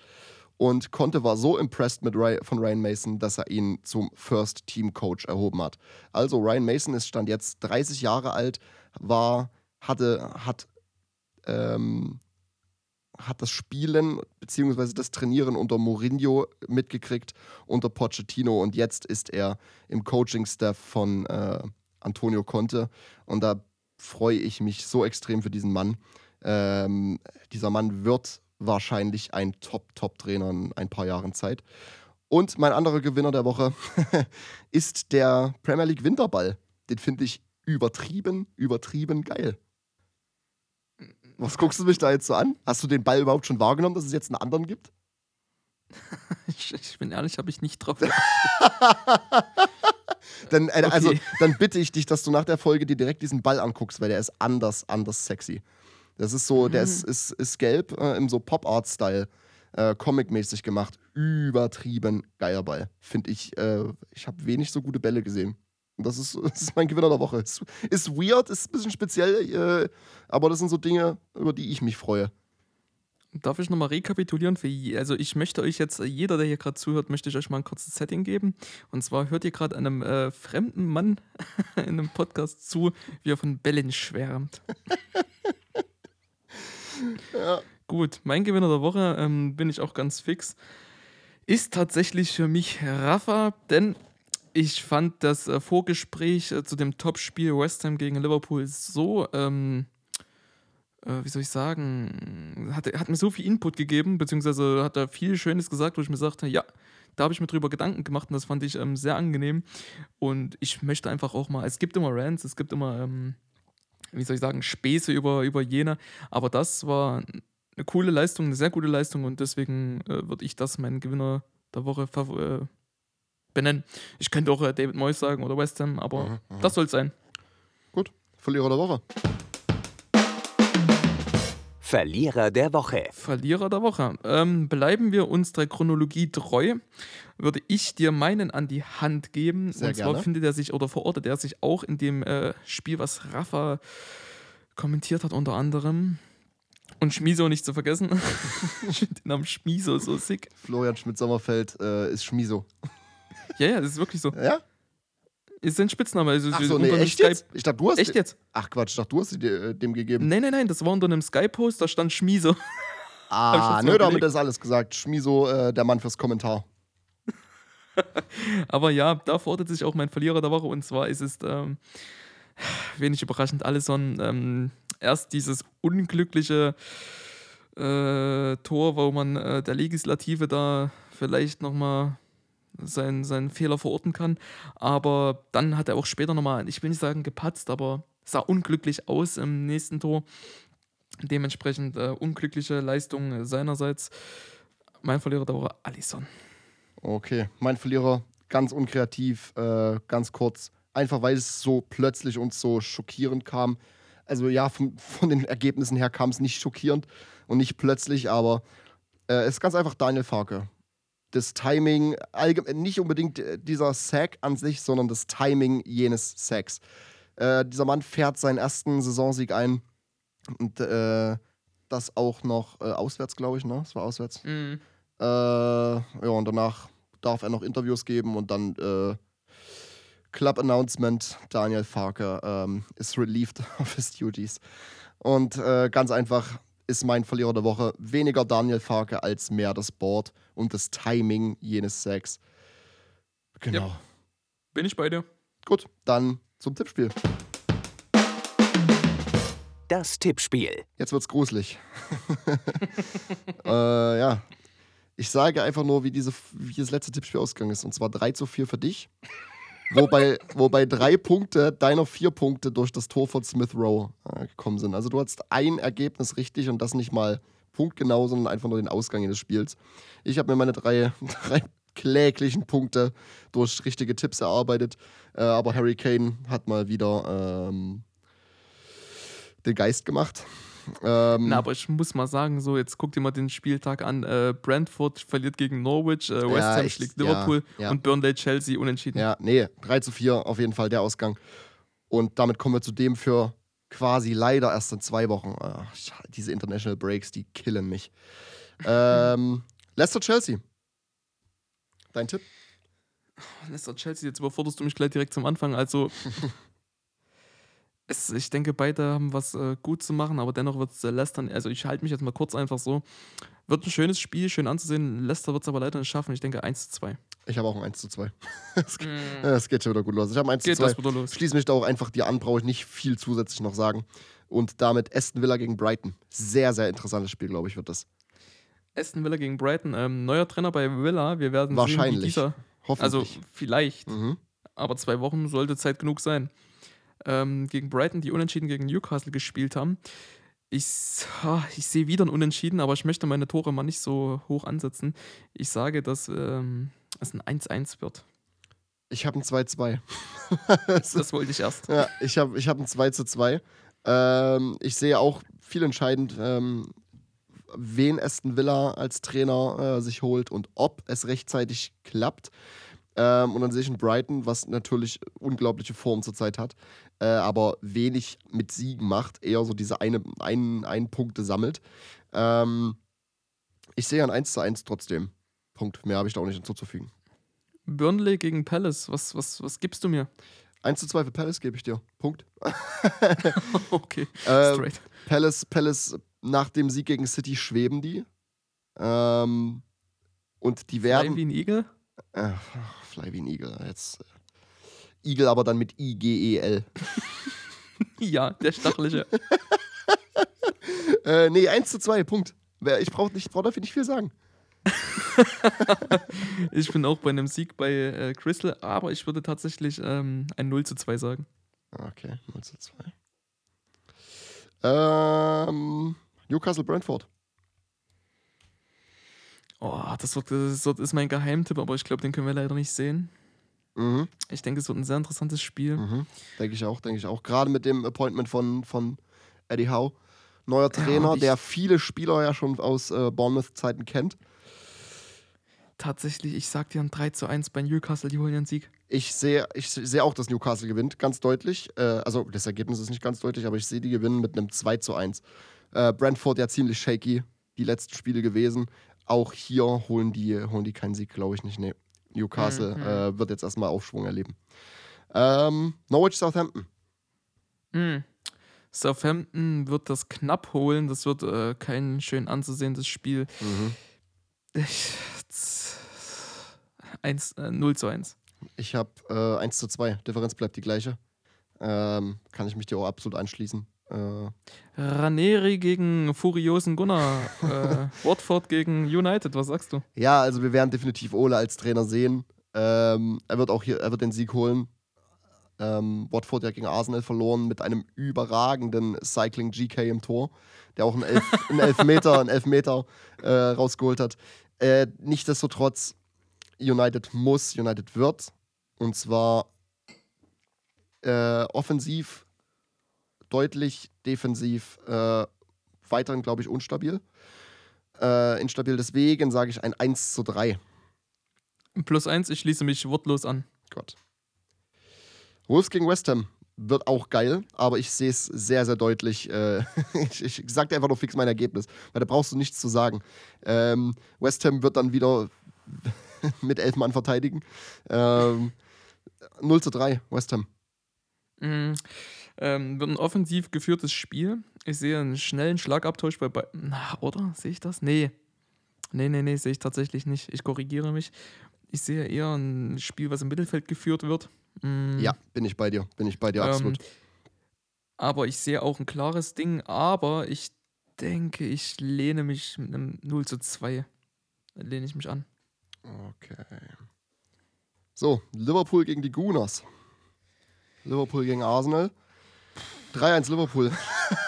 Und Conte war so impressed mit Ry von Ryan Mason, dass er ihn zum First Team Coach erhoben hat. Also Ryan Mason ist stand jetzt 30 Jahre alt, war, hatte, hat ähm, hat das Spielen bzw. das Trainieren unter Mourinho mitgekriegt, unter Pochettino und jetzt ist er im Coaching-Staff von äh, Antonio Conte und da freue ich mich so extrem für diesen Mann. Ähm, dieser Mann wird wahrscheinlich ein Top-Top-Trainer in ein paar Jahren Zeit. Und mein anderer Gewinner der Woche <laughs> ist der Premier League Winterball. Den finde ich übertrieben, übertrieben geil. Was guckst du mich da jetzt so an? Hast du den Ball überhaupt schon wahrgenommen, dass es jetzt einen anderen gibt? <laughs> Ich, ich bin ehrlich, habe ich nicht drauf. <laughs> Dann, äh, Also, Okay. dann bitte ich dich, dass du nach der Folge dir direkt diesen Ball anguckst, weil der ist anders, anders sexy. Das ist so, der ist, ist, ist gelb äh, im so Pop-Art-Style, äh, Comic-mäßig gemacht. Übertrieben geiler Ball. Finde ich, äh, ich habe wenig so gute Bälle gesehen. Und das ist, <laughs> das ist mein Gewinner der Woche. Ist, ist weird, ist ein bisschen speziell, äh, aber das sind so Dinge, über die ich mich freue. Darf ich nochmal rekapitulieren? Für je, also ich möchte euch jetzt, jeder, der hier gerade zuhört, möchte ich euch mal ein kurzes Setting geben. Und zwar hört ihr gerade einem äh, fremden Mann <laughs> in einem Podcast zu, wie er von Bällen schwärmt. <laughs> <laughs> Ja. Gut, mein Gewinner der Woche ähm, bin ich auch ganz fix. Ist tatsächlich für mich Rafa, denn ich fand das äh, Vorgespräch äh, zu dem Topspiel West Ham gegen Liverpool so, ähm, äh, wie soll ich sagen, hat, hat mir so viel Input gegeben, beziehungsweise hat er viel Schönes gesagt, wo ich mir sagte, ja, da habe ich mir drüber Gedanken gemacht und das fand ich ähm, sehr angenehm. Und ich möchte einfach auch mal, es gibt immer Rants, es gibt immer, ähm, wie soll ich sagen, Späße über, über jene, aber das war eine coole Leistung, eine sehr gute Leistung und deswegen äh, würde ich das meinen Gewinner der Woche äh, benennen. Ich könnte auch äh, David Moyes sagen oder West Ham, aber Mhm, mhm. das soll es sein. Gut, Verlierer der Woche. Verlierer der Woche. Verlierer der Woche. Ähm, bleiben wir unserer Chronologie treu, würde ich dir meinen an die Hand geben. Sehr und zwar gerne. findet er sich oder verortet er sich auch in dem äh, Spiel, was Rafa kommentiert hat, unter anderem. Und Schmiso nicht zu vergessen. <laughs> ich finde den Namen Schmiso so sick. Florian Schmidt-Sommerfeld äh, ist Schmiso. Ja, ja, das ist wirklich so. Ja? Ist sein Spitzname. Also Ach so nee, echt jetzt? Ich dachte, du hast. Echt jetzt? Ach Quatsch, ich dachte, du hast sie äh, dem gegeben. Nein, nein, nein, das war unter einem Sky-Post, da stand Schmiso. <laughs> Ich Ah, nö, damit ist alles gesagt. Schmiso, äh, der Mann fürs Kommentar. <laughs> Aber ja, da fordert sich auch mein Verlierer der Woche und zwar ist es ähm, wenig überraschend Alisson. Ähm, erst dieses unglückliche äh, Tor, wo man äh, der Legislative da vielleicht nochmal seinen, seinen Fehler verorten kann. Aber dann hat er auch später nochmal, ich will nicht sagen gepatzt, aber sah unglücklich aus im nächsten Tor. Dementsprechend äh, unglückliche Leistung seinerseits. Mein Verlierer der Woche, Alisson. Okay, mein Verlierer, ganz unkreativ, äh, ganz kurz. Einfach weil es so plötzlich und so schockierend kam. Also ja, von, von den Ergebnissen her kam es nicht schockierend und nicht plötzlich, aber äh, es ist ganz einfach Daniel Farke. Das Timing, nicht unbedingt äh, dieser Sack an sich, sondern das Timing jenes Sacks. Äh, dieser Mann fährt seinen ersten Saisonsieg ein und äh, das auch noch äh, auswärts, glaube ich, ne? Es war auswärts. Mhm. Äh, ja, und danach darf er noch Interviews geben und dann äh, Club Announcement: Daniel Farke ähm, ist relieved <laughs> of his duties. Und ganz einfach ist mein Verlierer der Woche weniger Daniel Farke als mehr das Board und das Timing jenes Sacks. Genau. Bin ich bei dir? Gut, dann zum Tippspiel. Das Tippspiel. Jetzt wird's gruselig. <laughs> äh, ja. Ich sage einfach nur, wie, diese, wie das letzte Tippspiel ausgegangen ist. Und zwar 3 zu 4 für dich. Wobei, wobei drei Punkte deiner vier Punkte durch das Tor von Smith Rowe äh, gekommen sind. Also du hattest ein Ergebnis richtig und das nicht mal punktgenau, sondern einfach nur den Ausgang des Spiels. Ich habe mir meine drei, <laughs> drei kläglichen Punkte durch richtige Tipps erarbeitet. Äh, aber Harry Kane hat mal wieder ähm, den Geist gemacht. Ähm, Na, aber ich muss mal sagen, so, jetzt guck dir mal den Spieltag an. Äh, Brentford verliert gegen Norwich, äh, West Ja, Ham schlägt ja, Liverpool ja. und Burnley Chelsea unentschieden. Ja, nee, 3 zu 4 auf jeden Fall der Ausgang. Und damit kommen wir zu dem für quasi leider erst in zwei Wochen. Ach, diese International Breaks, die killen mich. <laughs> ähm, Leicester Chelsea. Dein Tipp? Leicester Chelsea, jetzt überforderst du mich gleich direkt zum Anfang. Also, <laughs> es, ich denke, beide haben was äh, gut zu machen, aber dennoch wird es äh, Leicester, also ich halte mich jetzt mal kurz einfach so. Wird ein schönes Spiel, schön anzusehen. Leicester wird es aber leider nicht schaffen. Ich denke 1 zu 2. Ich habe auch ein 1 zu 2. <laughs> Es geht, es geht schon wieder gut los. Ich habe ein 1 zu Geht 2. das wieder los? Schließe mich da auch einfach dir an, brauche ich nicht viel zusätzlich noch sagen. Und damit Aston Villa gegen Brighton. Sehr, sehr interessantes Spiel, glaube ich, wird das. Aston Villa gegen Brighton. Ähm, neuer Trainer bei Villa. Wir werden sehen, wie Wahrscheinlich. dieser. Also, Hoffentlich. vielleicht. mhm. aber zwei Wochen sollte Zeit genug sein. Ähm, gegen Brighton, die unentschieden gegen Newcastle gespielt haben. Ich, ich sehe wieder ein Unentschieden, aber ich möchte meine Tore mal nicht so hoch ansetzen. Ich sage, dass ähm, es ein 1-1 wird. Ich habe ein 2-2. <laughs> Das wollte ich erst. Ja, ich habe ich hab ein 2 zu 2. Ähm, ich sehe auch viel entscheidend, ähm, wen Aston Villa als Trainer äh, sich holt und ob es rechtzeitig klappt. Ähm, und dann sehe ich einen Brighton, was natürlich unglaubliche Form zurzeit hat, äh, aber wenig mit Siegen macht, eher so diese eine, ein, ein Punkte sammelt. Ähm, ich sehe ein 1 zu 1 trotzdem. Punkt. Mehr habe ich da auch nicht hinzuzufügen. Burnley gegen Palace, was, was, was gibst du mir? 1 zu 2 für Palace gebe ich dir. Punkt. <laughs> <laughs> okay, Äh, straight. Palace, Palace, nach dem Sieg gegen City schweben die. Ähm, und die werden. Fly wie ein Igel? Äh, Fly wie ein Igel. Jetzt. Äh, Igel aber dann mit I-G-E-L. <laughs> Ja, der stachelige. <laughs> äh, nee, 1 zu 2, Punkt. Ich brauche brauch dafür nicht viel sagen. <laughs> ich bin auch bei einem Sieg bei äh, Crystal, aber ich würde tatsächlich ähm, ein 0 zu 2 sagen. Okay, 0 zu 2. Ähm, Newcastle Brentford. Oh, das, wird, das wird- ist mein Geheimtipp, aber ich glaube, den können wir leider nicht sehen. Mhm, Ich denke, es wird ein sehr interessantes Spiel. mhm. Denke ich auch, denke ich auch. Gerade mit dem Appointment von, von Eddie Howe. Neuer Trainer, ich- der viele Spieler ja schon aus äh, Bournemouth-Zeiten kennt. Tatsächlich, ich sag dir ein 3 zu 1 bei Newcastle, die holen ihren Sieg. Ich sehe ich sehe auch, dass Newcastle gewinnt, ganz deutlich. Äh, also das Ergebnis ist nicht ganz deutlich, aber ich sehe die gewinnen mit einem 2 zu 1. Äh, Brentford ja ziemlich shaky, die letzten Spiele gewesen. Auch hier holen die, holen die keinen Sieg, glaube ich nicht. Nee. Newcastle Mhm. äh, wird jetzt erstmal Aufschwung erleben. Ähm, Norwich Southampton. Mm. Southampton wird das knapp holen. Das wird äh, kein schön anzusehendes Spiel. Ich, z- eins, äh, 0 zu 1. Ich habe äh, 1 zu 2. Differenz bleibt die gleiche. Ähm, kann ich mich dir auch absolut anschließen. Äh, Raneri gegen furiosen Gunnar. <laughs> äh, Watford gegen United, was sagst du? Ja, also wir werden definitiv Ole als Trainer sehen. Ähm, er wird auch hier, er wird den Sieg holen. Ähm, Watford ja gegen Arsenal verloren mit einem überragenden Cycling GK im Tor, der auch einen, Elf, <laughs> einen Elfmeter, einen Elfmeter äh, rausgeholt hat. Äh, Nichtsdestotrotz, United muss, United wird. Und zwar äh, offensiv deutlich, defensiv äh, weiterhin, glaube ich, unstabil. Äh, instabil, deswegen sage ich ein 1 zu 3. Plus 1, ich schließe mich wortlos an. Gott. Wolves gegen West Ham wird auch geil, aber ich sehe es sehr, sehr deutlich. Äh, <laughs> ich, ich sag dir einfach nur fix mein Ergebnis, weil da brauchst du nichts zu sagen. Ähm, West Ham wird dann wieder <laughs> mit elf Mann verteidigen. Ähm, 0 zu 3, West Ham. Mm, ähm, wird ein offensiv geführtes Spiel. Ich sehe einen schnellen Schlagabtausch bei. bei na, oder? Sehe ich das? Nee. Nee, nee, nee, sehe ich tatsächlich nicht. Ich korrigiere mich. Ich sehe eher ein Spiel, was im Mittelfeld geführt wird. Mm, Ja, bin ich bei dir. Bin ich bei dir, ähm, absolut. Aber ich sehe auch ein klares Ding. Aber ich denke, ich lehne mich mit einem 0 zu 2. Lehne ich mich an. Okay. So, Liverpool gegen die Gunners. Liverpool gegen Arsenal. 3-1 Liverpool.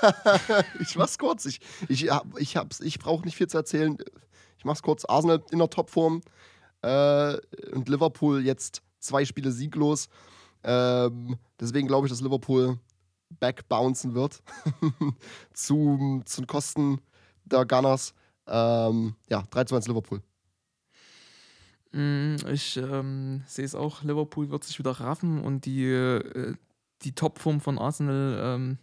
<laughs> ich mach's kurz. Ich, ich, ich, ich brauche nicht viel zu erzählen. Ich mach's kurz. Arsenal in der Topform. Äh, und Liverpool jetzt zwei Spiele sieglos. Ähm, deswegen glaube ich, dass Liverpool backbouncen wird. zu, zu den Kosten der Gunners. Ähm, ja, 3-1 Liverpool. Mm, Ich ähm, sehe es auch, Liverpool wird sich wieder raffen und die, äh, die Topform von Arsenal ähm,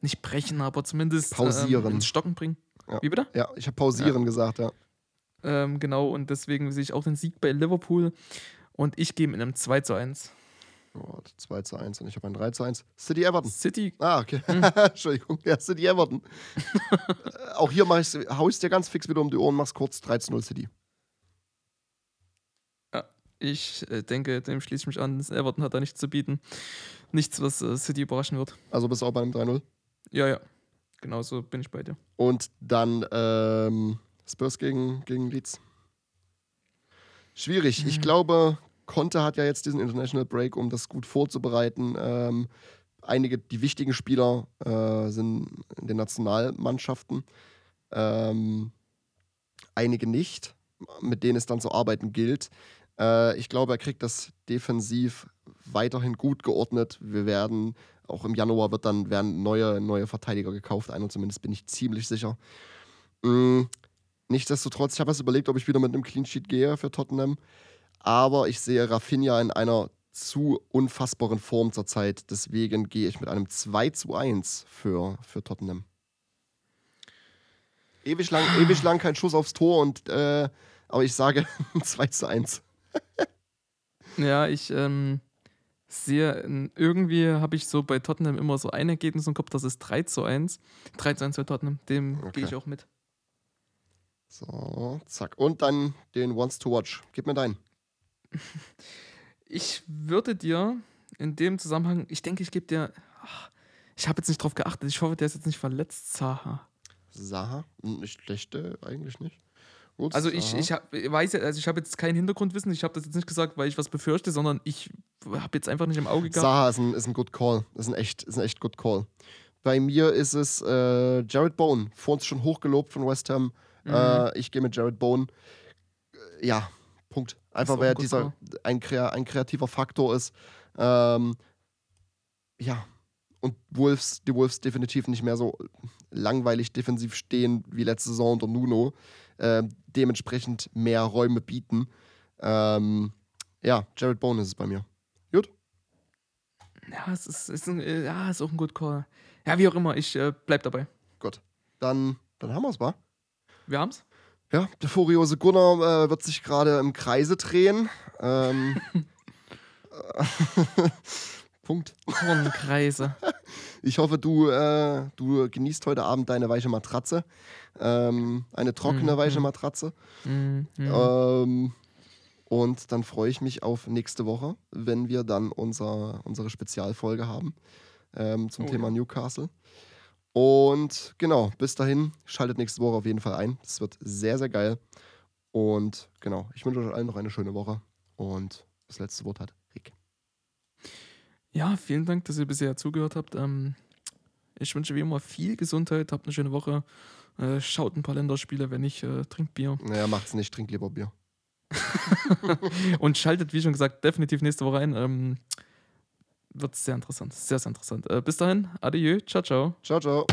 nicht brechen, aber zumindest Pausieren. Ähm, ins Stocken bringen. Ja. Wie bitte? Ja, ich habe pausieren gesagt, ja. Ähm, genau, und deswegen sehe ich auch den Sieg bei Liverpool und ich gehe mit einem 2 zu 1. Oh, 2 zu 1 und ich habe ein 3 zu 1. City Everton. City, Ah, okay. <laughs> Entschuldigung. Ja, City Everton. <laughs> Äh, Auch hier mach ich's, hau ich dir ganz fix wieder um die Ohren, mach's kurz 3 zu 0 City. Ich äh, denke, dem schließe ich mich an. Everton hat da nichts zu bieten. Nichts, was äh, City überraschen wird. Also bist du auch bei einem 3-0. Ja, ja. Genauso bin ich bei dir. Und dann ähm, Spurs gegen, gegen Leeds. Schwierig. Ich glaube, Conte hat ja jetzt diesen International Break, um das gut vorzubereiten. Ähm, einige, die wichtigen Spieler äh, sind in den Nationalmannschaften. Ähm, einige nicht, mit denen es dann zu arbeiten gilt. Äh, ich glaube, er kriegt das defensiv weiterhin gut geordnet. Wir werden, auch im Januar wird dann werden neue, neue Verteidiger gekauft, einer zumindest bin ich ziemlich sicher. Mm, nichtsdestotrotz, ich habe erst überlegt, ob ich wieder mit einem Clean Sheet gehe für Tottenham. aber ich sehe Rafinha in einer zu unfassbaren Form zurzeit. Deswegen gehe ich mit einem 2 zu 1 für, für Tottenham. Ewig lang, ewig lang kein Schuss aufs Tor und äh, aber ich sage <laughs> 2 zu 1. <laughs> Ja, ich ähm, sehe, irgendwie habe ich so bei Tottenham immer so ein Ergebnis im Kopf, das ist 3 zu 1. 3 zu 1 für Tottenham, dem Okay. gehe ich auch mit. So, zack. Und dann den Wants to Watch. Gib mir deinen. <laughs> Ich würde dir in dem Zusammenhang, ich denke, ich gebe dir, ach, ich habe jetzt nicht drauf geachtet, ich hoffe, der ist jetzt nicht verletzt, Zaha. Saha. Nicht schlechte, eigentlich nicht. Gut, Also ich, ich hab, weiß ja, also ich habe jetzt kein Hintergrundwissen, ich habe das jetzt nicht gesagt, weil ich was befürchte, sondern ich habe jetzt einfach nicht im Auge gehabt. Saha ist ein, ist ein good call. Ist ein echt, ist ein echt good call. Bei mir ist es äh, Jared Bowen. Vor uns schon hochgelobt von West Ham. Mhm. Äh, ich gehe mit Jared Bowen. Äh, ja, Punkt. Einfach weil er dieser ein, ein kreativer Faktor ist. Ähm, ja. Und Wolves, die Wolves definitiv nicht mehr so langweilig defensiv stehen wie letzte Saison unter Nuno. Ähm, dementsprechend mehr Räume bieten. Ähm, ja, Jared Bowen ist es bei mir. Gut? Ja, es ist, ist, ein, äh, ja, ist auch ein Good Call. Ja, wie auch immer, ich äh, bleib dabei. Gut. Dann, dann haben wir es, wa? Wir haben's? Ja, der furiose Gunnar äh, wird sich gerade im Kreise drehen. Ähm, <laughs> <laughs> <laughs> Punkt. Kornkreise. <laughs> Ich hoffe, du, äh, du genießt heute Abend deine weiche Matratze. Ähm, eine trockene Mhm, weiche. Matratze. Mhm. Ähm, und dann freue ich mich auf nächste Woche, wenn wir dann unser, unsere Spezialfolge haben ähm, zum Oh Thema ja. Newcastle. Und genau, bis dahin, schaltet nächste Woche auf jeden Fall ein. Es wird sehr, sehr geil. Und genau, ich wünsche euch allen noch eine schöne Woche. Und das letzte Wort hat. Ja, vielen Dank, dass ihr bisher zugehört habt. Ähm, ich wünsche wie immer viel Gesundheit, habt eine schöne Woche. Äh, schaut ein paar Länderspiele, wenn nicht, äh, trinkt Bier. Naja, macht's nicht, trinkt lieber Bier. <laughs> Und schaltet, wie schon gesagt, definitiv nächste Woche ein. Ähm, wird sehr interessant, sehr, sehr interessant. Äh, bis dahin, adieu, ciao, ciao. Ciao, ciao.